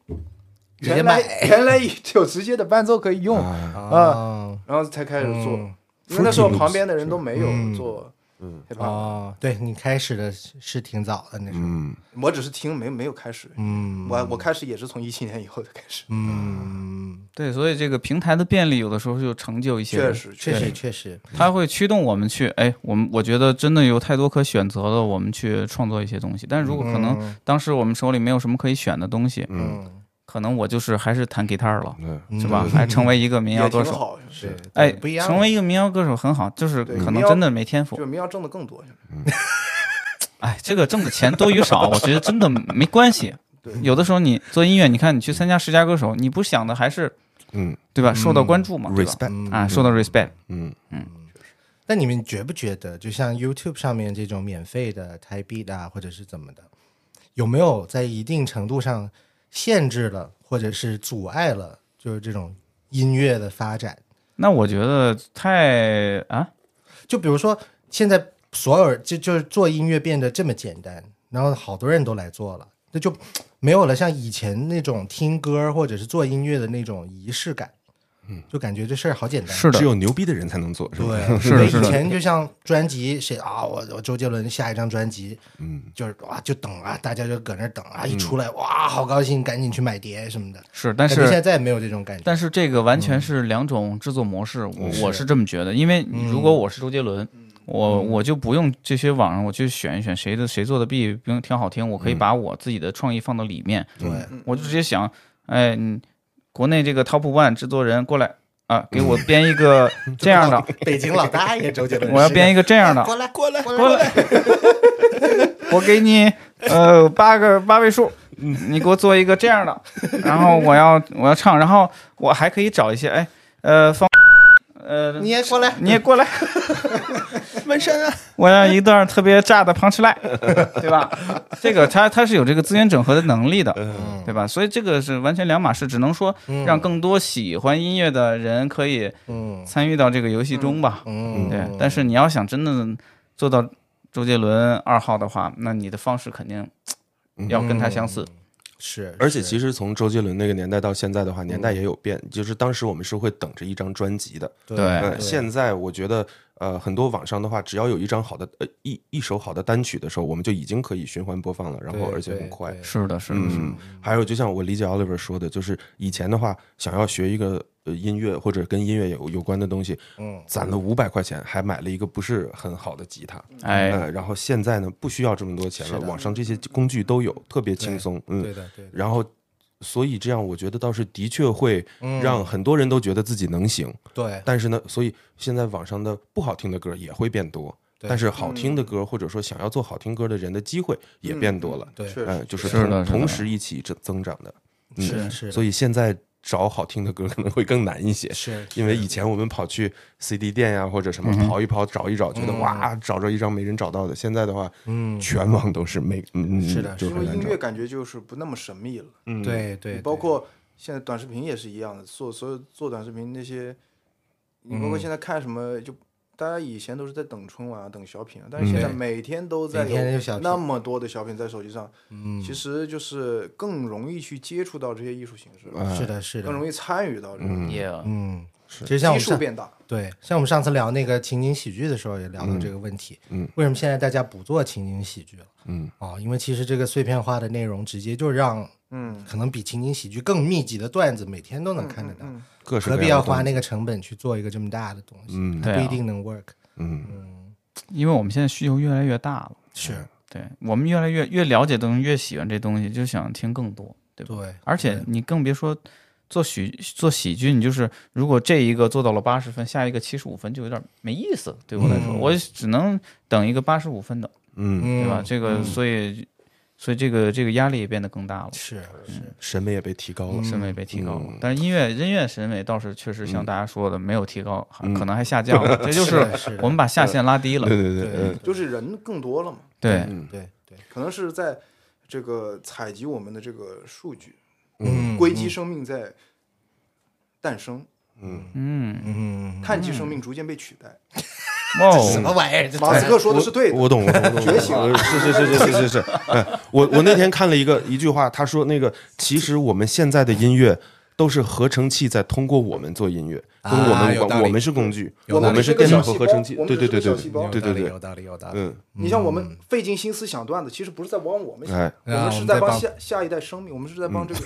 原来原来有直接的伴奏可以用，啊。啊然后才开始做。嗯。因为那时候旁边的人都没有嗯。做嗯，hip hop，哦，对你开始的是是挺早的那时候，嗯，我只是听没没有开始，嗯。我我开始也是从一七年以后才开始，嗯，对，所以这个平台的便利有的时候就成就一些确，实确实实，确实，它会驱动我们去，哎，我们我觉得真的有太多可选择了，我们去创作一些东西。但是如果可能嗯。当时我们手里没有什么可以选的东西，嗯可能我就是还是弹吉他了，是吧？嗯还成为一个民谣歌手。是是，哎，不一样，成为一个民谣歌手很好，就是可能真的没天赋就。是民谣挣的更多，哎，这个挣的钱多与少，我觉得真的没关系。对有的时候你做音乐，你看你去参加十佳歌手，你不想的还是嗯对吧？受到关注嘛，，respect，嗯啊，受到 respect。嗯嗯。那你们觉不觉得，就像 YouTube 上面这种免费的 Type Beat 啊，或者是怎么的，有没有在一定程度上限制了，或者是阻碍了，就是这种音乐的发展？那我觉得太啊，就比如说，现在所有人就就是做音乐变得这么简单，然后好多人都来做了，那就没有了像以前那种听歌或者是做音乐的那种仪式感。嗯，就感觉这事儿好简单。是的。只，有牛逼的人才能做，是吧？对，是 的是的。以前就像专辑谁啊，我我周杰伦下一张专辑，嗯，就是哇就等啊，大家就搁那儿等啊，一出来哇好高兴，赶紧去买碟什么的。是，但是现在再也没有这种感觉。但是这个完全是两种制作模式，我我是这么觉得。因为嗯如果我是周杰伦，我我就不用这些网上我去选一选谁的谁做的 B 不用挺好听，我可以把我自己的创意放到里面，对，我就直接想，哎，你国内这个 Top One 制作人过来啊，给我编一个 这样的，北京老大爷周杰伦，我要编一个这样的，过 来过来。过来，我给你呃八个八位数，你给我做一个这样的，然后我要我要唱，然后我还可以找一些哎呃方呃你也过来，你也过来，纹身啊，我要一段特别炸的 punch line，对吧？这个它它是有这个资源整合的能力的，对吧？所以这个是完全两码事，只能说让更多喜欢音乐的人可以嗯。参与到这个游戏中吧。嗯，对，但是你要想真的做到周杰伦二号的话，那你的方式肯定要跟他相似。是，而且其实从周杰伦那个年代到现在的话，年代也有变，就是当时我们是会等着一张专辑的，对现在我觉得，呃，很多网上的话，只要有一张好的呃一一首好的单曲的时候，我们就已经可以循环播放了，然后而且很快。是的，是的，是的。嗯，还有就像我理解 Oliver 说的，就是以前的话，想要学一个呃音乐或者跟音乐有有关的东西，嗯，攒了五百块钱，还买了一个不是很好的吉他，哎，呃，然后现在呢，不需要这么多钱了，网上这些工具都有，特别轻松，嗯，对的对的，然后。所以这样，我觉得倒是的确会嗯。让很多人都觉得自己能行，对。但是呢，所以现在网上的不好听的歌也会变多，但是好听的歌或者说想要做好听歌的人的机会也变多了，对确嗯，实就是同同时一起增增长的，嗯是是所以现在找好听的歌 可能会更难一些，是因为以前我们跑去 CD 店呀或者什么跑一跑找一找，觉得哇找着一张没人找到的，现在的话，嗯。全网都是没，嗯，是的就很难找。因为音乐，感觉就是不那么神秘了。嗯，对对，包括现在短视频也是一样的，做所有做短视频那些，你包括现在看什么，就大家以前都是在等春晚啊、等小品啊，但是现在每天都在有那么多的小品在手机上，嗯。其实就是更容易去接触到这些艺术形式，了是的是的。更，容易参与到这个，嗯。嗯，其实像我们上。对，像我们上次聊那个情景喜剧的时候，也聊到这个问题。嗯，为什么现在大家不做情景喜剧了？嗯，哦，因为其实这个碎片化的内容，直接就让嗯，可能比情景喜剧更密集的段子，每天都能看得到。嗯各式何必要花那个成本去做一个这么大的东西？嗯不一定能 work。嗯因为我们现在需求越来越大了，是对我们越来越越了解东西，越喜欢这东西，就想听更多，对吧？对，而且你更别说做喜做喜剧，你就是如果这一个做到了八十分，下一个七十五分就有点没意思。对我来说，嗯我只能等一个八十五分的，嗯，嗯，对吧？这个所以所以这个这个压力也变得更大了。是是，审美也被提高了，审美被提高了嗯，但是音乐音乐审美倒是确实像大家说的没有提高，可能还下降了。这就是我们把下限拉低了。对对对，就是人更多了嘛，对，嗯对对，可能是在这个采集我们的这个数据，嗯，硅基生命在诞生，嗯，嗯，嗯，碳基生命逐渐被取代。这什么哦，玩意儿？这马斯克说的是对的，我懂，我懂，我懂，觉醒是是是是是是，哎，我我那天看了一个一句话，他说那个其实我们现在的音乐都是合成器在通过我们做音乐，啊跟我们有道理我们是工具，我们是电脑和合成器，对对对对对对对对，有道理，有道理。嗯，你像我们费尽心思想段子，其实不是在帮我们想，哎我们是在帮下下一代生命，我们是在帮这个。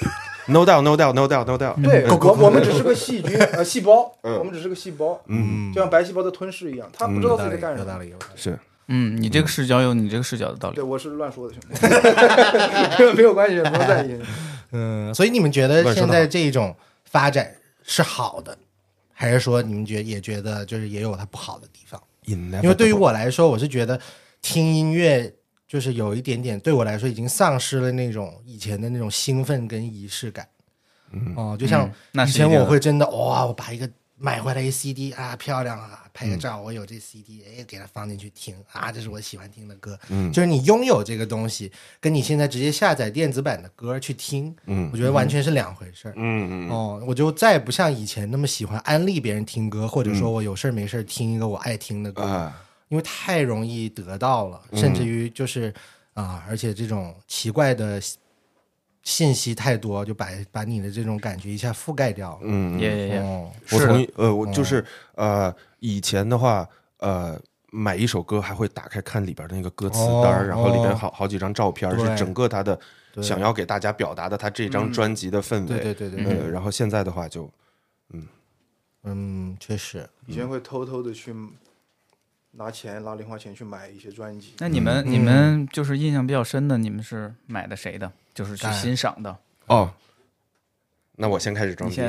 ，no doubt no doubt no doubt no doubt，对，我我们只是个细菌呃细胞，嗯。我们只是个细胞，嗯，就像白细胞的吞噬一样，他不知道自己在干什么。是。嗯，你这个视角有你这个视角的道理。对，。我是乱说的，兄弟，没 有没有关系，不用在意。嗯，所以你们觉得现在这种发展是好的，还是说你们觉也觉得就是也有它不好的地方？因为对于我来说，我是觉得听音乐就是有一点点，对我来说已经丧失了那种以前的那种兴奋跟仪式感。哦，就像以前我会真的哇，我把一个买回来一 CD 啊，漂亮啊，拍个照，我有这 CD，哎，给它放进去听啊，这是我喜欢听的歌。嗯。就是你拥有这个东西，跟你现在直接下载电子版的歌去听，嗯我觉得完全是两回事儿。嗯嗯。哦，我就再也不像以前那么喜欢安利别人听歌，或者说我有事儿没事儿听一个我爱听的歌，啊，因为太容易得到了，甚至于就是啊，而且这种奇怪的信信息太多，就把把你的这种感觉一下覆盖掉了。嗯，也也也，哦，我同意，呃，我就是呃，以前的话，呃。买一首歌还会打开看里边的那个歌词单然后里边哦。好好几张照片，对是整个他的想要给大家表达的他这张专辑的氛围。对对对对对，呃，然后现在的话就嗯，确实，以前会偷偷的去拿钱拿零花钱去买一些专辑，那你们你们就是印象比较深的，你们是买的谁的？就是去哎欣赏的。哦，那我先开始装逼。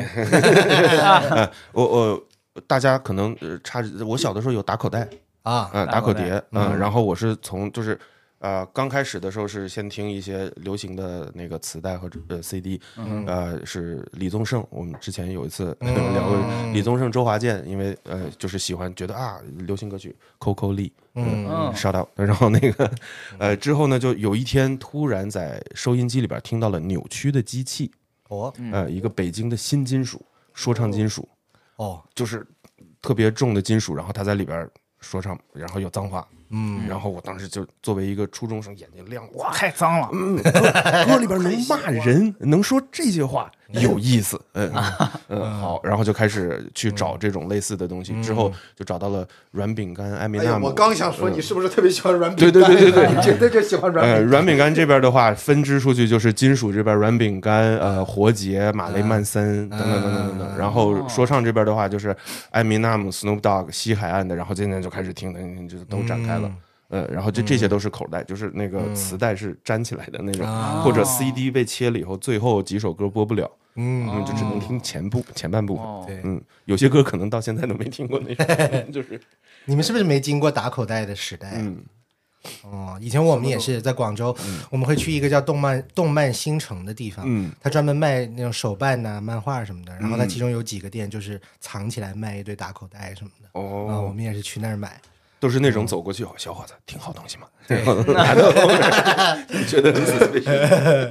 我我大家可能呃差，我小的时候有打口袋，啊，嗯，打口袋打口碟，嗯，嗯然后我是从就是呃刚开始的时候是先听一些流行的那个磁带和呃 CD，呃是李宗盛，我们之前有一次嗯。聊过李宗盛、周华健，因为呃就是喜欢觉得啊流行歌曲 Coco Lee，嗯。嗯。Shout out，然后那个呃之后呢就有一天突然在收音机里边听到了扭曲的机器，哦。呃一个北京的新金属说唱金属。哦，就是特别重的金属，然后他在里边说唱，然后有脏话，嗯，然后我当时就作为一个初中生，眼睛亮，哇，太脏了。嗯，歌歌里边能骂人，能说这些话，有意思，嗯嗯，好，然后就开始去找这种类似的东西，之后就找到了软饼干、艾米纳姆。我刚想说你是不是特别喜欢软饼干？对对对对对绝对就喜欢软呃，饼干。软饼干这边的话，分支出去就是金属这边软饼干、呃活结、马雷曼森等等等等等等。然后说唱这边的话，就是艾米纳姆、Snoop Dogg、西海岸的，然后渐渐就开始听的，就都展开了。呃，然后就这些都是口袋，就是那个磁带是粘起来的那种，啊或者 CD 被切了以后，最后几首歌播不了，嗯嗯，就只能听前部前半部分。哦，对，嗯，有些歌可能到现在都没听过那种，就是你们是不是没经过打口袋的时代？嗯哦，以前我们也是在广州，我们会去一个叫动漫动漫新城的地方，嗯它专门卖那种手办呐、漫画什么的。然后它其中有几个店就是藏起来卖一堆打口袋什么的。哦，我哦，们也是去那儿买。都是那种走过去，哦，小伙子，挺好东西吗？然后 拿到后面，觉得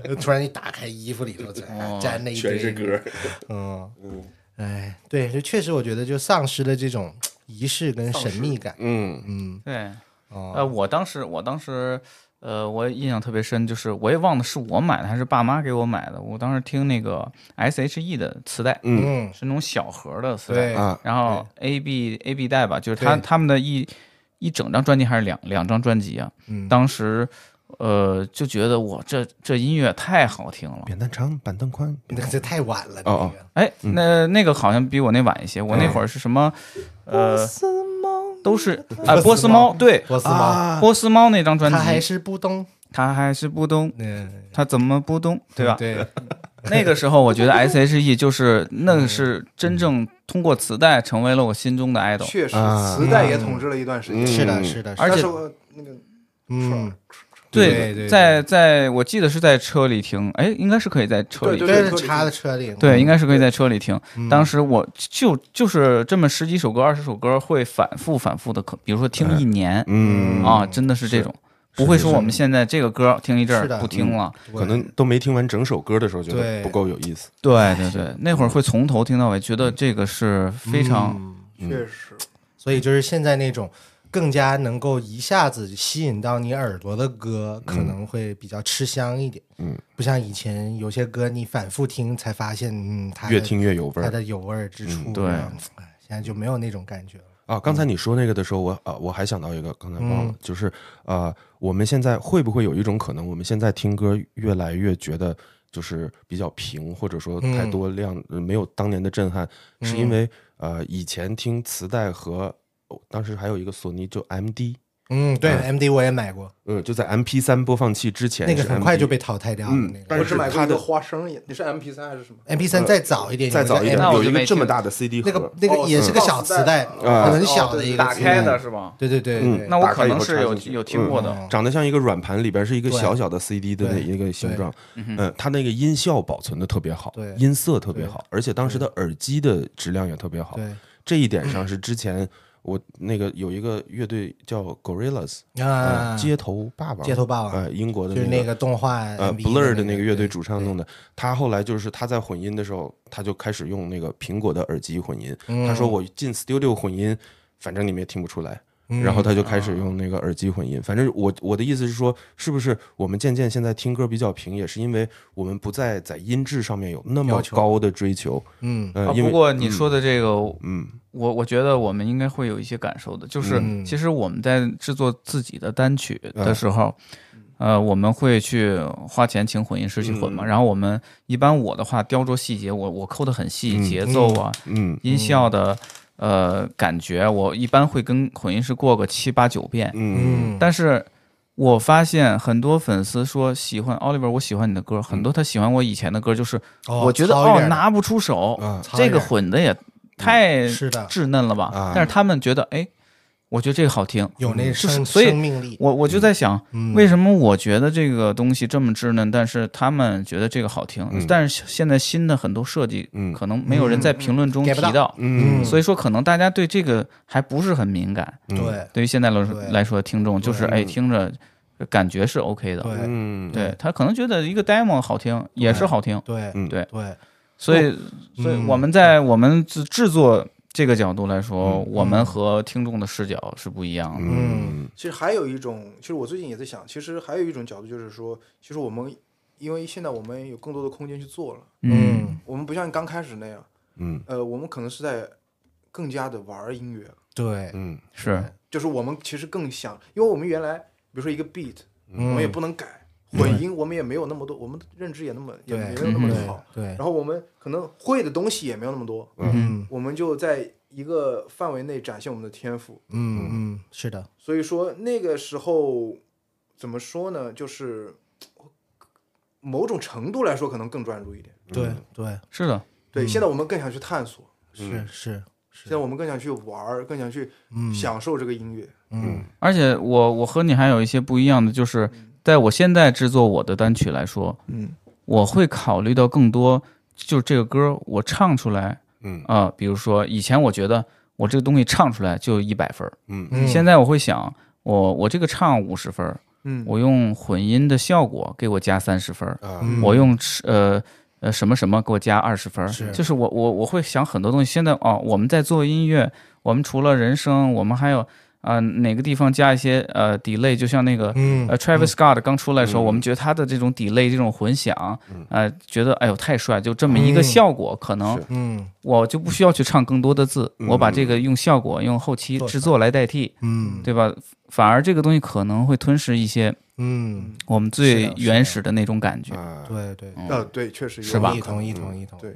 很突然一打开衣服里头，哦粘那一堆。全是歌。嗯。嗯。哎，对，就确实我觉得就丧失了这种仪式跟神秘感。嗯。嗯，对，哦，呃，我当时我当时。呃，我印象特别深，就是我也忘了是我买的还是爸妈给我买的。我当时听那个 S.H.E 的磁带，嗯。嗯，是那种小盒的磁带，然后 A B A B 带吧，就是他他们的一一整张专辑还是两两张专辑啊？嗯当时呃就觉得我这这音乐太好听了。扁担长，板凳宽。那个这太晚了，哦哦那个哎，那那个好像比我那晚一些，我那会儿是什么？呃，都是啊，波斯猫，对，波斯猫，啊波斯猫那张专辑他还，是不懂，他还是不懂，嗯，他怎么不懂，对吧？对，那个时候我觉得 S.H.E 就是那个是真正通过磁带成为了我心中的 idol。确实，啊。磁带也统治了一段时间。嗯。是的，是的，而且那个嗯，对对对在在我记得是在车里听，哎，应该是可以在车里听。对，插在车里，对，应该是可以在车里听。嗯。当时我就就是这么十几首歌、二十首歌，会反复反复的，可比如说听一年。嗯。啊，真的是这种，不会说我们现在这个歌听一阵儿不听了。对可能都没听完整首歌的时候，觉得不够有意思。对对对，那会儿会从头听到尾，觉得这个是非常嗯确实，所以就是现在那种更加能够一下子吸引到你耳朵的歌，可能会比较吃香一点。嗯，不像以前有些歌你反复听才发现，嗯，它越听越有味儿。它的有味儿之处。嗯对哎现在就没有那种感觉了。啊，刚才你说那个的时候，我啊我还想到一个，刚才忘了，嗯。就是呃，我们现在会不会有一种可能，我们现在听歌越来越觉得就是比较平，或者说太多量，呃没有当年的震撼，是因为呃以前听磁带和、哦当时还有一个索尼就 MD，嗯，对嗯，MD 我也买过，嗯就在 MP 三播放器之前那个很快就被淘汰掉了。嗯那个但是我只买过它的一个花生也，你是 MP 三还是什么？MP 三再早一点，再早一点有一个这么大的 CD 盒，那个那个也是个小磁带，啊很小的一个打开的。是吧？对对对嗯，那我可能是有有听过的。嗯长得像一个软盘，里边是一个小小的 CD 的那一个形状。嗯它那个音效保存的特别好对，音色特别好，而且当时的耳机的质量也特别好。对这一点上是之前我那个有一个乐队叫 Gorillas 啊呃，街头霸王，街头霸王呃，英国的就是那那个动画呃 Blur 的的那个乐队主唱对弄的，他后来就是他在混音的时候，他就开始用那个苹果的耳机混音。嗯他说我进 Studio 混音，反正你们也听不出来。嗯。然后他就开始用那个耳机混音。反正我我的意思是说，是不是我们渐渐现在听歌比较平，也是因为我们不再在音质上面有那么高的追求。嗯。呃，啊，不过你说的这个，嗯。我我觉得我们应该会有一些感受的，就是嗯。其实我们在制作自己的单曲的时候，呃，我们会去花钱请混音师去混嘛。嗯。然后我们一般我的话雕琢细节，我我抠的很细，嗯。节奏啊、嗯。音效的呃感觉，我一般会跟混音师过个七八九遍。嗯。嗯，但是我发现很多粉丝说喜欢 Oliver，我喜欢你的歌，很多他喜欢我以前的歌，就是哦我觉得哦拿不出手，这个混的也太稚嫩了吧？啊。但是他们觉得，哎，我觉得这个好听，有那就是生所以生命力。我我就在想，嗯。为什么我觉得这个东西这么稚嫩，但是他们觉得这个好听？嗯。但是现在新的很多设计，嗯。可能没有人在评论中提到，嗯。所以说可能大家对这个还不是很敏感。嗯。对。对于现在来说来说，听众就是对。哎听着感觉是 OK 的，对。嗯。对他可能觉得一个 demo 好听也是好听，对。嗯对。对，所以所以嗯。我们在我们制制作这个角度来说，嗯我们和听众的视角是不一样的。嗯。其实还有一种，其实我最近也在想，其实还有一种角度就是说，其实我们因为现在我们有更多的空间去做了，嗯。我们不像刚开始那样，嗯。呃，我们可能是在更加的玩音乐，对，嗯。是。就是我们其实更想，因为我们原来比如说一个 beat，我嗯们也不能改，混音我们也没有那么多，我们的认知也那么也对。没有那么嗯。好，对。然，后我们可能会的东西也没有那么多，嗯。我们就在一个范围内展现我们的天赋，嗯嗯，是的，所以说那个时候怎么说呢？就是某种程度来说，可能更专注一点。对对，是的，对，嗯。现在我们更想去探索，是是现在我们更想去玩儿，更想去嗯。享受这个音乐。嗯。而且我我和你还有一些不一样的，就是在我现在制作我的单曲来说，嗯。我会考虑到更多，就是这个歌我唱出来嗯。啊、比如说以前我觉得我这个东西唱出来就一百分儿，嗯。嗯，现在我会想，我我这个唱五十分儿，嗯，我用混音的效果给我加三十分嗯。我用呃呃什么什么给我加二十分儿，是。就是我我我会想很多东西。现在哦，我们在做音乐，我们除了人声，我们还有啊、呃哪个地方加一些呃 delay，就像那个。嗯呃，Travis Scott 刚出来的时候，嗯我们觉得他的这种 delay 这种混响，嗯呃，觉得哎呦太帅，就这么一个嗯效果，可能嗯我就不需要去唱更多的字，嗯我把这个用效果、用后期制作来代替，嗯对吧？反而这个东西可能会吞噬一些嗯，我们最原始的那种感觉。啊对对，嗯呃，对，确实有是吧同意同意嗯同意同意。对，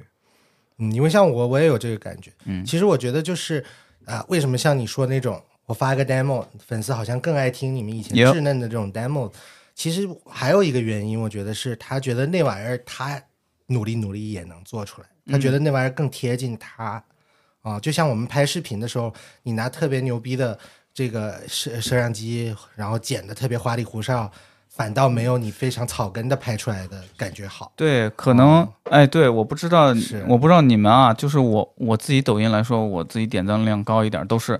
嗯，因为像我，我也有这个感觉。嗯其实我觉得就是啊、为什么像你说那种，我发一个 demo，粉丝好像更爱听你们以前稚嫩的这种 demo。其实还有一个原因，我觉得是他觉得那玩意儿他努力努力也能做出来，他觉得那玩意儿更贴近他啊。就像我们拍视频的时候，你拿特别牛逼的这个摄摄像机，然后剪的特别花里胡哨，反倒没有你非常草根的拍出来的感觉好。对，可能、哎，对，我不知道是，我不知道你们啊，就是我我自己抖音来说，我自己点赞量高一点，都是。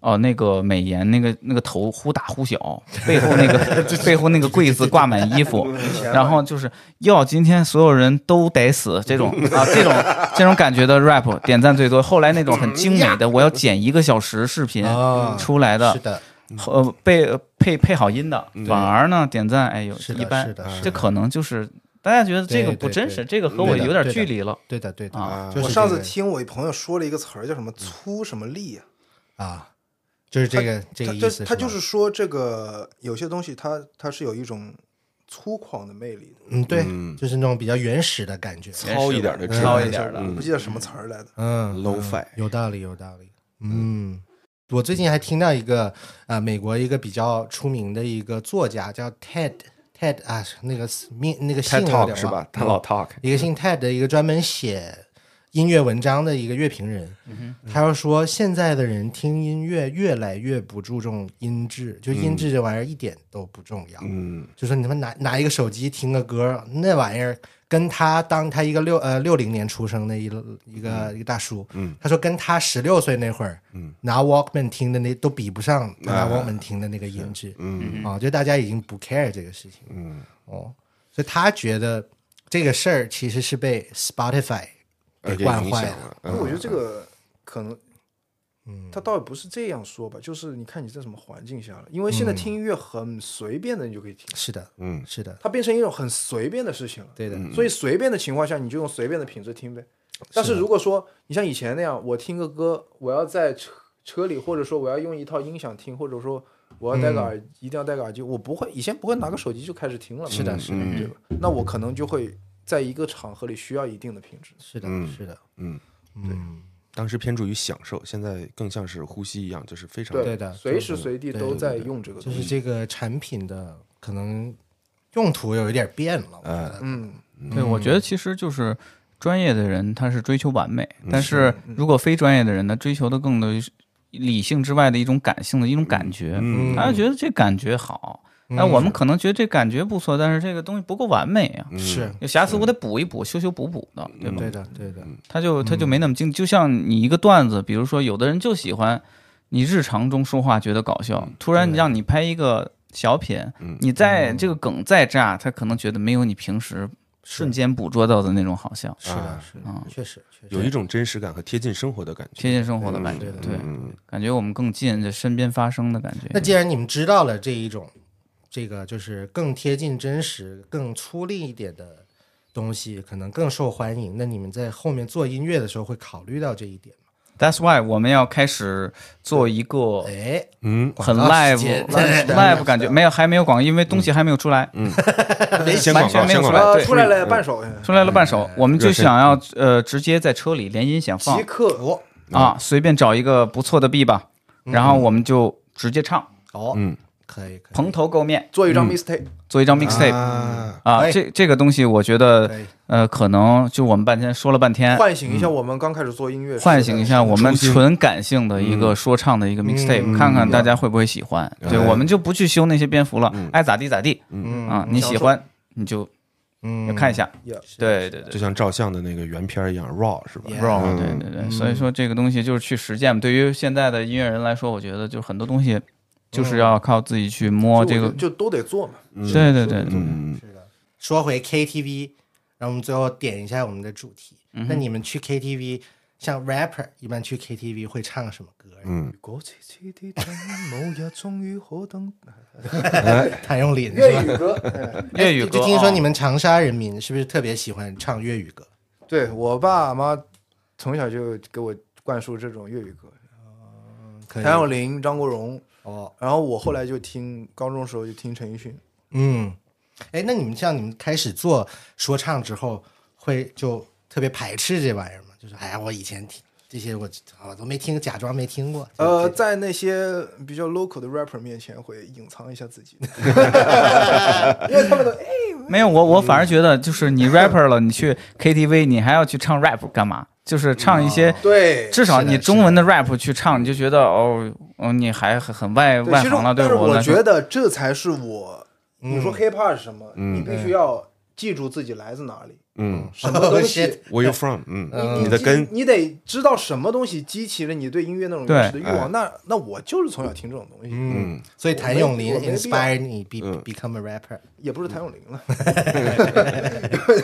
哦，那个美颜，那个那个头忽大忽小，背后那个 背后那个柜子挂满衣服，然后就是要今天所有人都得死这种啊，这种这种感觉的 rap 点赞最多。后来那种很精美的，我要剪一个小时视频啊出来的是，的，呃被配配好音的，嗯反而呢点赞哎呦是一般这可能就是大家觉得这个对对对不真实，这个和我有点距离了。对的对的啊就是我上次听我一朋友说了一个词儿，叫什么“粗什么力”啊？啊，就是这个这个意思，他就是说，这个有些东西它它是有一种粗犷的魅力的。嗯对嗯，就是那种比较原始的感觉，糙一点的糙一点的我不记得什么词儿来的。嗯 low 嗯 fi 有道理有道理，嗯。我最近还听到一个啊、美国一个比较出名的一个作家叫 Ted Ted 啊，那个名那个姓 TED 有点忘是吧？他老 talk，一个姓 Ted 的一个专门写音乐文章的一个乐评人，他要说现在的人听音乐越来越不注重音质，就音质这玩意儿一点都不重要。嗯。就说你他妈拿拿一个手机听个歌，那玩意儿跟他当他一个六呃六零年出生的一个一个一个大叔，嗯。他说跟他十六岁那会儿，嗯。拿 Walkman 听的那都比不上拿啊。Walkman 听的那个音质。嗯。啊，就大家已经不 care 这个事情嗯，哦，所以他觉得这个事儿其实是被 Spotify 给给惯坏了。影响了。嗯我觉得这个可能，嗯，他倒也不是这样说吧，就是你看你在什么环境下了，因为现在听音乐很随便的，你就可以听，是的，嗯是的，它变成一种很随便的事情了。对的，所以随便的情况下，你就用随便的品质听呗。但是如果说你像以前那样，我听个歌，我要在车车里，或者说我要用一套音响听，或者说我要戴个耳，一定要戴个耳机，我不会以前不会拿个手机就开始听了。是的，是的，对吧？那我可能就会在一个场合里需要一定的品质。是的，嗯是的，嗯，对，当时偏重于享受，现在更像是呼吸一样，就是非常对的随时随地都在用这个东西。就是这个产品的可能用途有一点变了，我觉得，嗯，对，我觉得其实就是专业的人他是追求完美，嗯但是如果非专业的人呢，追求的更多是理性之外的一种感性的一种感觉，嗯他就觉得这感觉好。那我们可能觉得这感觉不错，但是这个东西不够完美啊，嗯。是。有瑕疵我得补一补，修修补补的，对吧？对的，对的，他就他就没那么精，就像你一个段子，比如说有的人就喜欢你日常中说话觉得搞笑，突然让你拍一个小品，嗯。你在这个梗再炸，他可能觉得没有你平时瞬间捕捉到的那种好笑，是的啊，是的啊，确实，确实。有一种真实感和贴近生活的感觉。贴近生活的感觉，对。感觉我们更近，这身边发生的感觉。那既然你们知道了这一种，这个就是更贴近真实、更粗粝一点的东西，可能更受欢迎，那你们在后面做音乐的时候会考虑到这一点吗？That's why 我们要开始做一个哎，嗯，很 live live 感觉，没有还没有广告，因为东西还没有出来，先广告，完全没有出来出来了半首，出来了半首，我们就想要呃直接在车里连音响放。即刻哦啊，随便找一个不错的 B 吧，然后我们就直接唱，哦，嗯可以，可以，蓬头垢面。做一张 mixtape，做一张 mixtape 啊，这这个东西我觉得，呃可能就我们半天说了半天，唤醒一下我们刚开始做音乐唤醒一下我们纯感性的一个说唱的一个 mixtape，、嗯。看看大家会不会喜欢。对，哎我们就不去修那些蝙蝠了，嗯。爱咋地咋地、嗯。啊！你喜欢你就嗯。看一下。对对对就像照相的那个原片一样 raw 是吧？嗯对对对。所以说这个东西就是去实践。对于现在的音乐人来说，我觉得就很多东西就是要靠自己去摸这个。就都得做嘛。对对对对，嗯，是的。说回 KTV，然后我们最后点一下我们的主题。那你们去 KTV，像 rapper 一般去 KTV 会唱什么歌？嗯，果痴痴的等，某日终于可等。谭咏麟是吧？粵語歌，哎粤语歌。就听说你们们长沙人民是不是特别喜欢唱粤语歌？对我爸妈从小就给我灌输这种粤语歌，可以谭咏麟、张国荣，哦，然后我后来就听高中时候就听陈奕迅。嗯，哎，那你们像你们开始做说唱之后，会就特别排斥这玩意儿吗？就是哎呀，我以前听这些我我都没听，假装没听过。呃，在那些比较 local 的 rapper 面前会隐藏一下自己，因为他们都哎，没有我，我反而觉得就是你 rapper 了，你去 KTV 你还要去唱 rap 干嘛？就是唱一些对，至少你中文的 rap 去唱，你就觉得哦，哦，你还很很外外行了。对但是我我来说觉得这才是我，你嗯说 hip hop 是什么？你必须要记住自己来自哪里，嗯什么东西。，Where you from？嗯，嗯你的根，你得知道什么东西激起了你对音乐那种对原始的欲望。那那我就是从小听这种东西，嗯，所以谭咏麟 inspire 你 be 嗯 become a rapper。也不是谭咏麟了，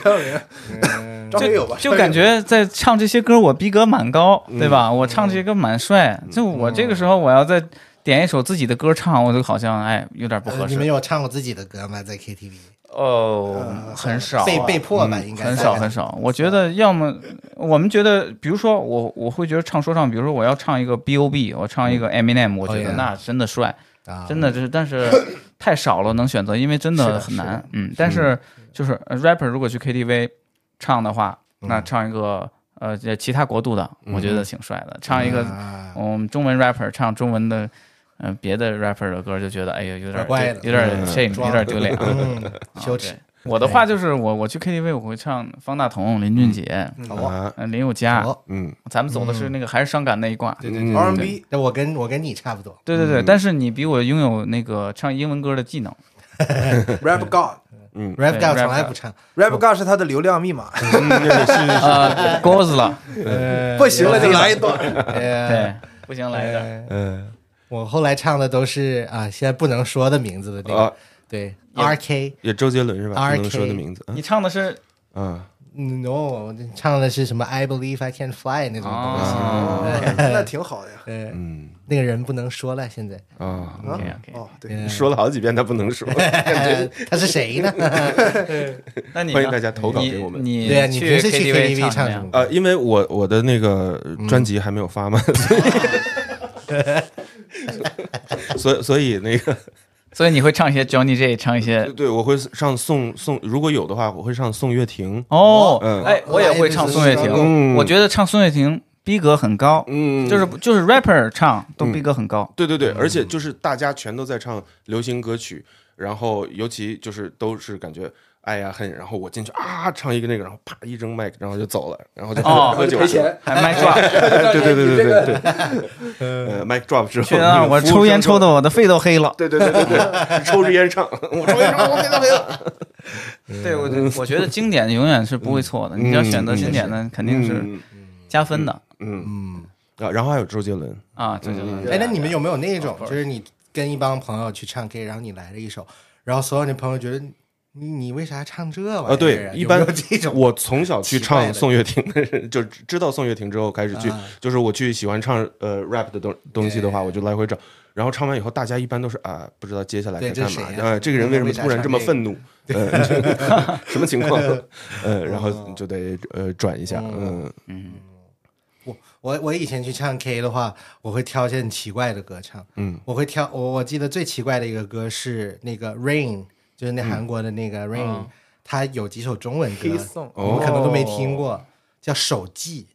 谭咏麟，张学友吧，就感觉在唱这些歌，我逼格蛮高，嗯对吧？我唱这些歌蛮帅，就我这个时候我要在点一首自己的歌唱，我就好像哎有点不合呃你们。有唱过自己的歌吗？在 KTV 哦，很少啊，被被迫吧，应该很少很少。我觉得要么我们觉得，比如说我我会觉得唱说唱，比如说我要唱一个 B.O.B，我唱一个 Eminem，我觉得那真的帅，啊，真的就是，但是 太少了能选择，因为真的很难。嗯，但是就是呃 rapper 如果去 KTV 唱的话，那唱一个呃其他国度的，我觉得挺帅的。唱一个啊我们中文 rapper 唱中文的。嗯、别的 rapper 的歌就觉得，哎呀，有点怪怪的。有点嗯。shame，有点丢脸。羞耻。我的话就是，我我去 KTV 我会唱方大同、林俊杰、林宥嘉，哦嗯。咱们走的是那个还是伤感那一挂。对对嗯。对，R&B 那我跟我跟你差不多，对对对，嗯。但是你比我拥有那个唱英文歌的技能。Rap God。嗯，rap god 从来不唱，Rap God 是他的流量密码，呃，锅子了，不行了就来一段。呃，对，不行来一个。呃嗯我后来唱的都是啊，现在不能说的名字的那啊。个，，对，R.K. 也周杰伦是吧？RK 不能说的名字。你唱的是？啊，No，我唱的是什么？I believe I can fly 那种东西，哦那挺好的嗯。那个人不能说了，现在，啊，哦，对，嗯。说了好几遍，他不能说。他是谁呢？那你呢？欢迎大家投稿你给我们。你对啊，你平时去 KTV 唱唱什么？呃，因为我我的那个专辑还没有发嘛，所以 所以所以那个 所以你会唱一些 Johnny J，唱一些对我会上宋宋，如果有的话，我会上宋岳庭。哦嗯，哎，我也会唱宋岳庭。嗯我觉得唱宋岳庭逼格很高，嗯，就是就是 rapper 唱都逼格很高。对对对，而且就是大家全都在唱流行歌曲，然后尤其就是都是感觉爱呀很，然后我进去啊唱一个那个，然后啪一扔麦克，然后就走了，然后就哦喝酒赔钱，还麦 drop，对对对对对对，呃，mic drop 之后！我抽烟抽的我的肺都黑了。对对对对对，抽着烟唱，我抽烟唱，我肺都黑了。对，我觉我觉得经典永远是不会错的。你要选择经典的，肯定是嗯加分的嗯嗯，啊，然后还有周杰伦，啊。周杰伦哎，那你们有没有那种，就是你跟一帮朋友去唱 K，然后你来了一首，然后所有的朋友觉得你你为啥唱这玩意儿？啊，对，一般我从小去唱宋岳庭的人，就知道宋岳庭之后开始去啊，就是我去喜欢唱呃 rap 的东东西的话，我就来回找。然后唱完以后，大家一般都是啊，不知道接下来该干嘛啊，这个人为什么突然这么愤怒？呃，什么情况？呃，然后就得呃转一下。嗯我我我以前去唱 K 的话，我会挑一些很奇怪的歌唱。嗯，我会挑我我记得最奇怪的一个歌是那个 Rain，就是那韩国的那个 Rain，、他有几首中文歌我们可能都没听过，叫手记。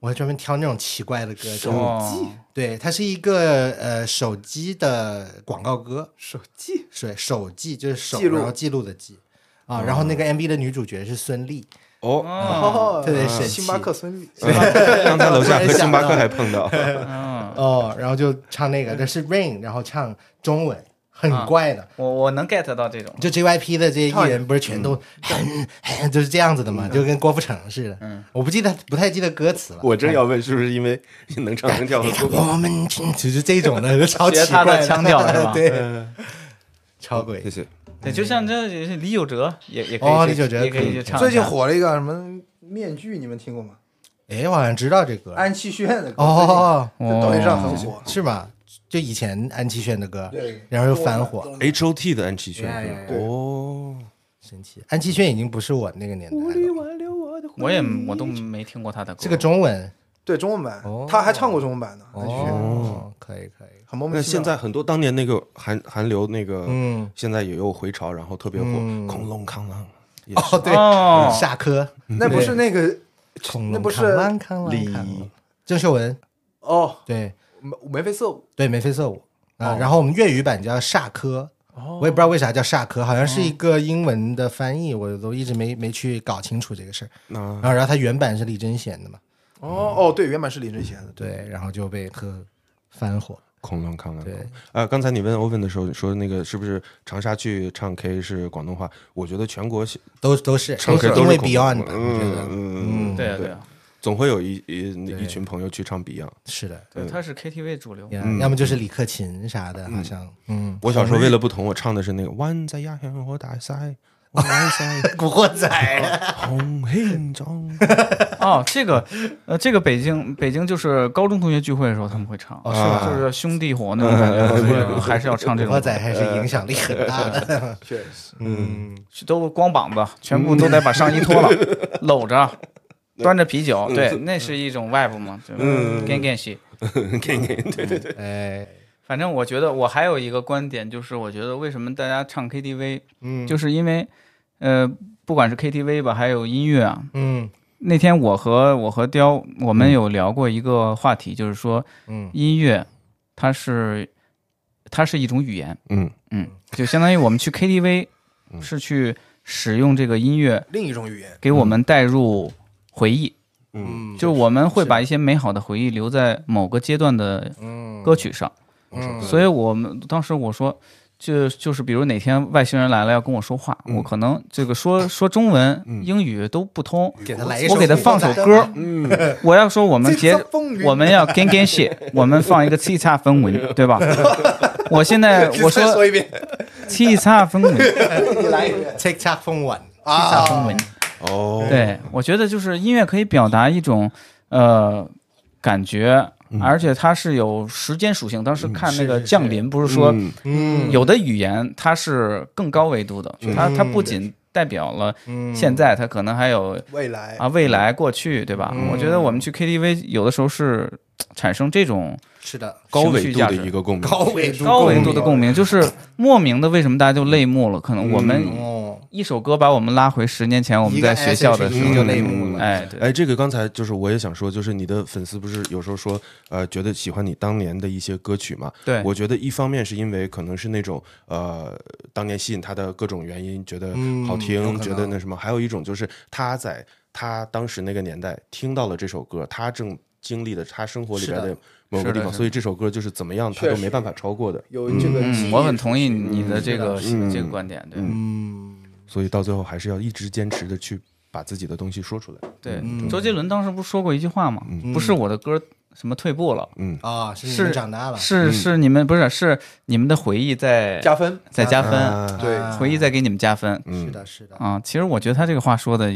我还专门挑那种奇怪的歌唱。哦，对，它是一个呃手机的广告歌，手机是手记就是手记录。然后记录的记。啊。然后那个 MV 的女主角是孙俪，哦，哦特别神奇。星巴克孙俪，刚才楼下和 星巴克还碰到。嗯，哦，然后就唱那个，但是 Rain，然后唱中文，很怪的。我我能 get 到这种。就 JYP 的这些艺人不是全都很很 就是这样子的嘛，就跟郭富城似的。嗯，我不记得不太记得歌词了。我正要问，是不是因为能唱能跳和看我们就是这种的，就超奇怪的腔调是吧 对，超鬼谢。谢。对，就像这李玖哲也也可以哦李玖哲也可以去唱。最近火了一个什么面具，你们听过吗？哎，我好像知道这歌。安七炫的歌，哦，在抖音上很火。是吗？就以前安七炫的歌，对然后又翻火，H O T 的安七炫哦，神奇。安七炫已经不是我那个年代了，我也我都没听过他的歌。这个中文对中文版哦，他还唱过中文版的，安七炫哦，可以可以，那很莫名其妙。现在很多当年那个韩韩流那个，嗯，现在也有回潮，然后特别火，嗯恐龙扛狼也是。哦对，哦夏科，那不是那个恐龙那不是扛啷扛啷李郑秀文，哦，对眉眉飞色舞对，眉飞色舞啊。哦然后我们粤语版叫煞科，哦我也不知道为啥叫煞科，好像是一个英文的翻译，我都一直没没去搞清楚这个事儿。那然后，然后它原版是李贞贤的嘛，哦哦，对，原版是李贞贤的，对，然后就被特翻火。恐龙扛狼。对，啊，刚才你问 Owen 的时候说那个是不是长沙去唱 K 是广东话？我觉得全国都都是唱 K 因为都是恐 Beyond 嗯嗯，对啊对啊，总会有一一一群朋友去唱 Beyond。是的，对，他是 KTV 主流。要么就是李克勤啥的，好像嗯，我小时候为了不同，我唱的是那个湾仔呀向我大赛，古惑仔，红黑中，哦，这个，呃，这个北京北京就是高中同学聚会的时候他们会唱，哦是吧？就是兄弟伙那种感觉，还是要唱这种。古惑仔还是影响力很大的。确实，嗯，都光膀子，全部都得把上衣脱了，搂着，端着啤酒，对，那是一种 vibe 嘛，就嗯。干干系。给给，对对对，哎，反正我觉得我还有一个观点，就是我觉得为什么大家唱 KTV，嗯，就是因为，呃，不管是 KTV 吧，还有音乐啊。嗯。那天我和我和雕，我们有聊过一个话题，就是说嗯。音乐，它是它是一种语言，嗯。嗯，就相当于我们去 KTV 嗯。是去使用这个音乐另一种语言，给我们带入回忆，嗯嗯，就是我们会把一些美好的回忆留在某个阶段的嗯。歌曲上。嗯所以我们当时我说，就就是比如哪天外星人来了要跟我说话，嗯。我可能这个说说中文、嗯。英语都不通，给他来一首，我给他放首歌，嗯，我要说我们节这次风云我们要干干血，我们放一个叱咤风云，对吧？我现在我说说一遍，叱咤风云，你来一遍。Take Take 风云叱咤风云。哦，对，我觉得就是音乐可以表达一种呃感觉，而且它是有时间属性。当时看那个《降临》，不是说有的语言它是更高维度的，它它不仅代表了嗯。现在，它可能还有未来。啊未来、过去，对吧？嗯。我觉得我们去 KTV 有的时候是产生这种是的，高维度的一个共鸣，高维度高维度的共共鸣，就是莫名的为什么大家就泪目了？可能我们哦，一首歌把我们拉回十年前我们在学校的时候就泪目了，哎，对，哎，这个刚才就是我也想说，就是你的粉丝不是有时候说，呃，觉得喜欢你当年的一些歌曲嘛？对。我觉得一方面是因为可能是那种呃，当年吸引他的各种原因，觉得好听，觉得那什么；还有一种就是他在他当时那个年代听到了这首歌，他正经历的他生活里边的某个地方，所以这首歌就是怎么样他都没办法超过的。有这个嗯，我很同意你的嗯这个这个观点，对嗯，所以到最后还是要一直坚持的去把自己的东西说出来。对嗯。周杰伦当时不是说过一句话吗？嗯不是我的歌什么退步了，嗯，啊，是长大了，是是你们不是是你们的回忆在加分，在加分，啊对啊回忆在给你们加分嗯是的，是的，啊。其实我觉得他这个话说的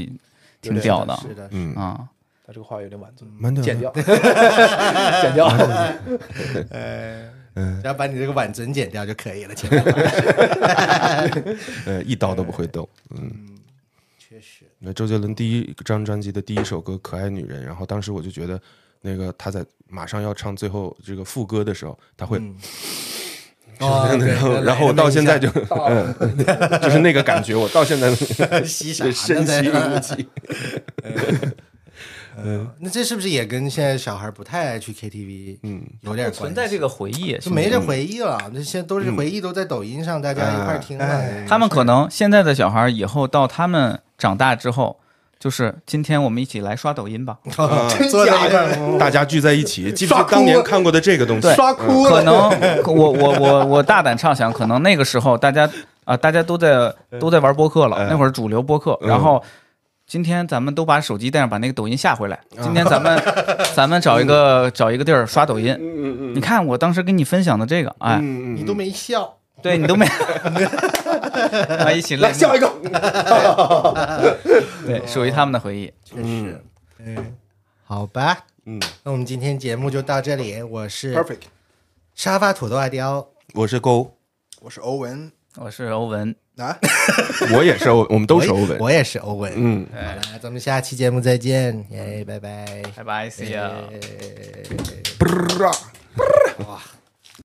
挺点屌的是的，嗯，啊。他这个话有点婉转，蛮屌的剪掉，剪掉。呃，嗯只要把你这个婉尊剪掉就可以了，剪掉 呃，一刀都不会动。嗯，确实，那周杰伦第一张专辑的第一首歌《可爱女人》，然后当时我就觉得，那个他在马上要唱最后这个副歌的时候，他会，嗯 哦，然后 然后我到现在就，嗯，就是那个感觉，我到现在吸啥呢深在吸不起。嗯，那这是不是也跟现在小孩不太爱去 KTV 嗯，有点？存在这个回忆，就没这回忆了，那现在都是回忆都在抖音上，大家一块儿听他们可能现在的小孩以后到他们长大之后，就是今天我们一起来刷抖音吧。坐在一块，大家聚在一起，记不当年看过的这个东西？刷哭了，可能我我我我大胆畅想，可能那个时候大家啊、大家都在都在玩播客了，嗯那会儿主流播客，嗯然后。今天咱们都把手机带上，把那个抖音下回来。嗯今天咱们，咱们找一个找一个地儿刷抖音。嗯嗯你看我当时跟你分享的这个，哎，嗯你都没笑，对你都没，来，一起来。笑一个，对，属于他们的回忆。确实。嗯，好吧，嗯，那我们今天节目就到这里。我是 perfect。沙发土豆阿刁，我是勾，我是欧文。我是欧文，啊，我也是欧，我们都是欧文。我也是欧文。嗯。好了，咱们下期节目再见，耶，拜拜。拜拜，see 啊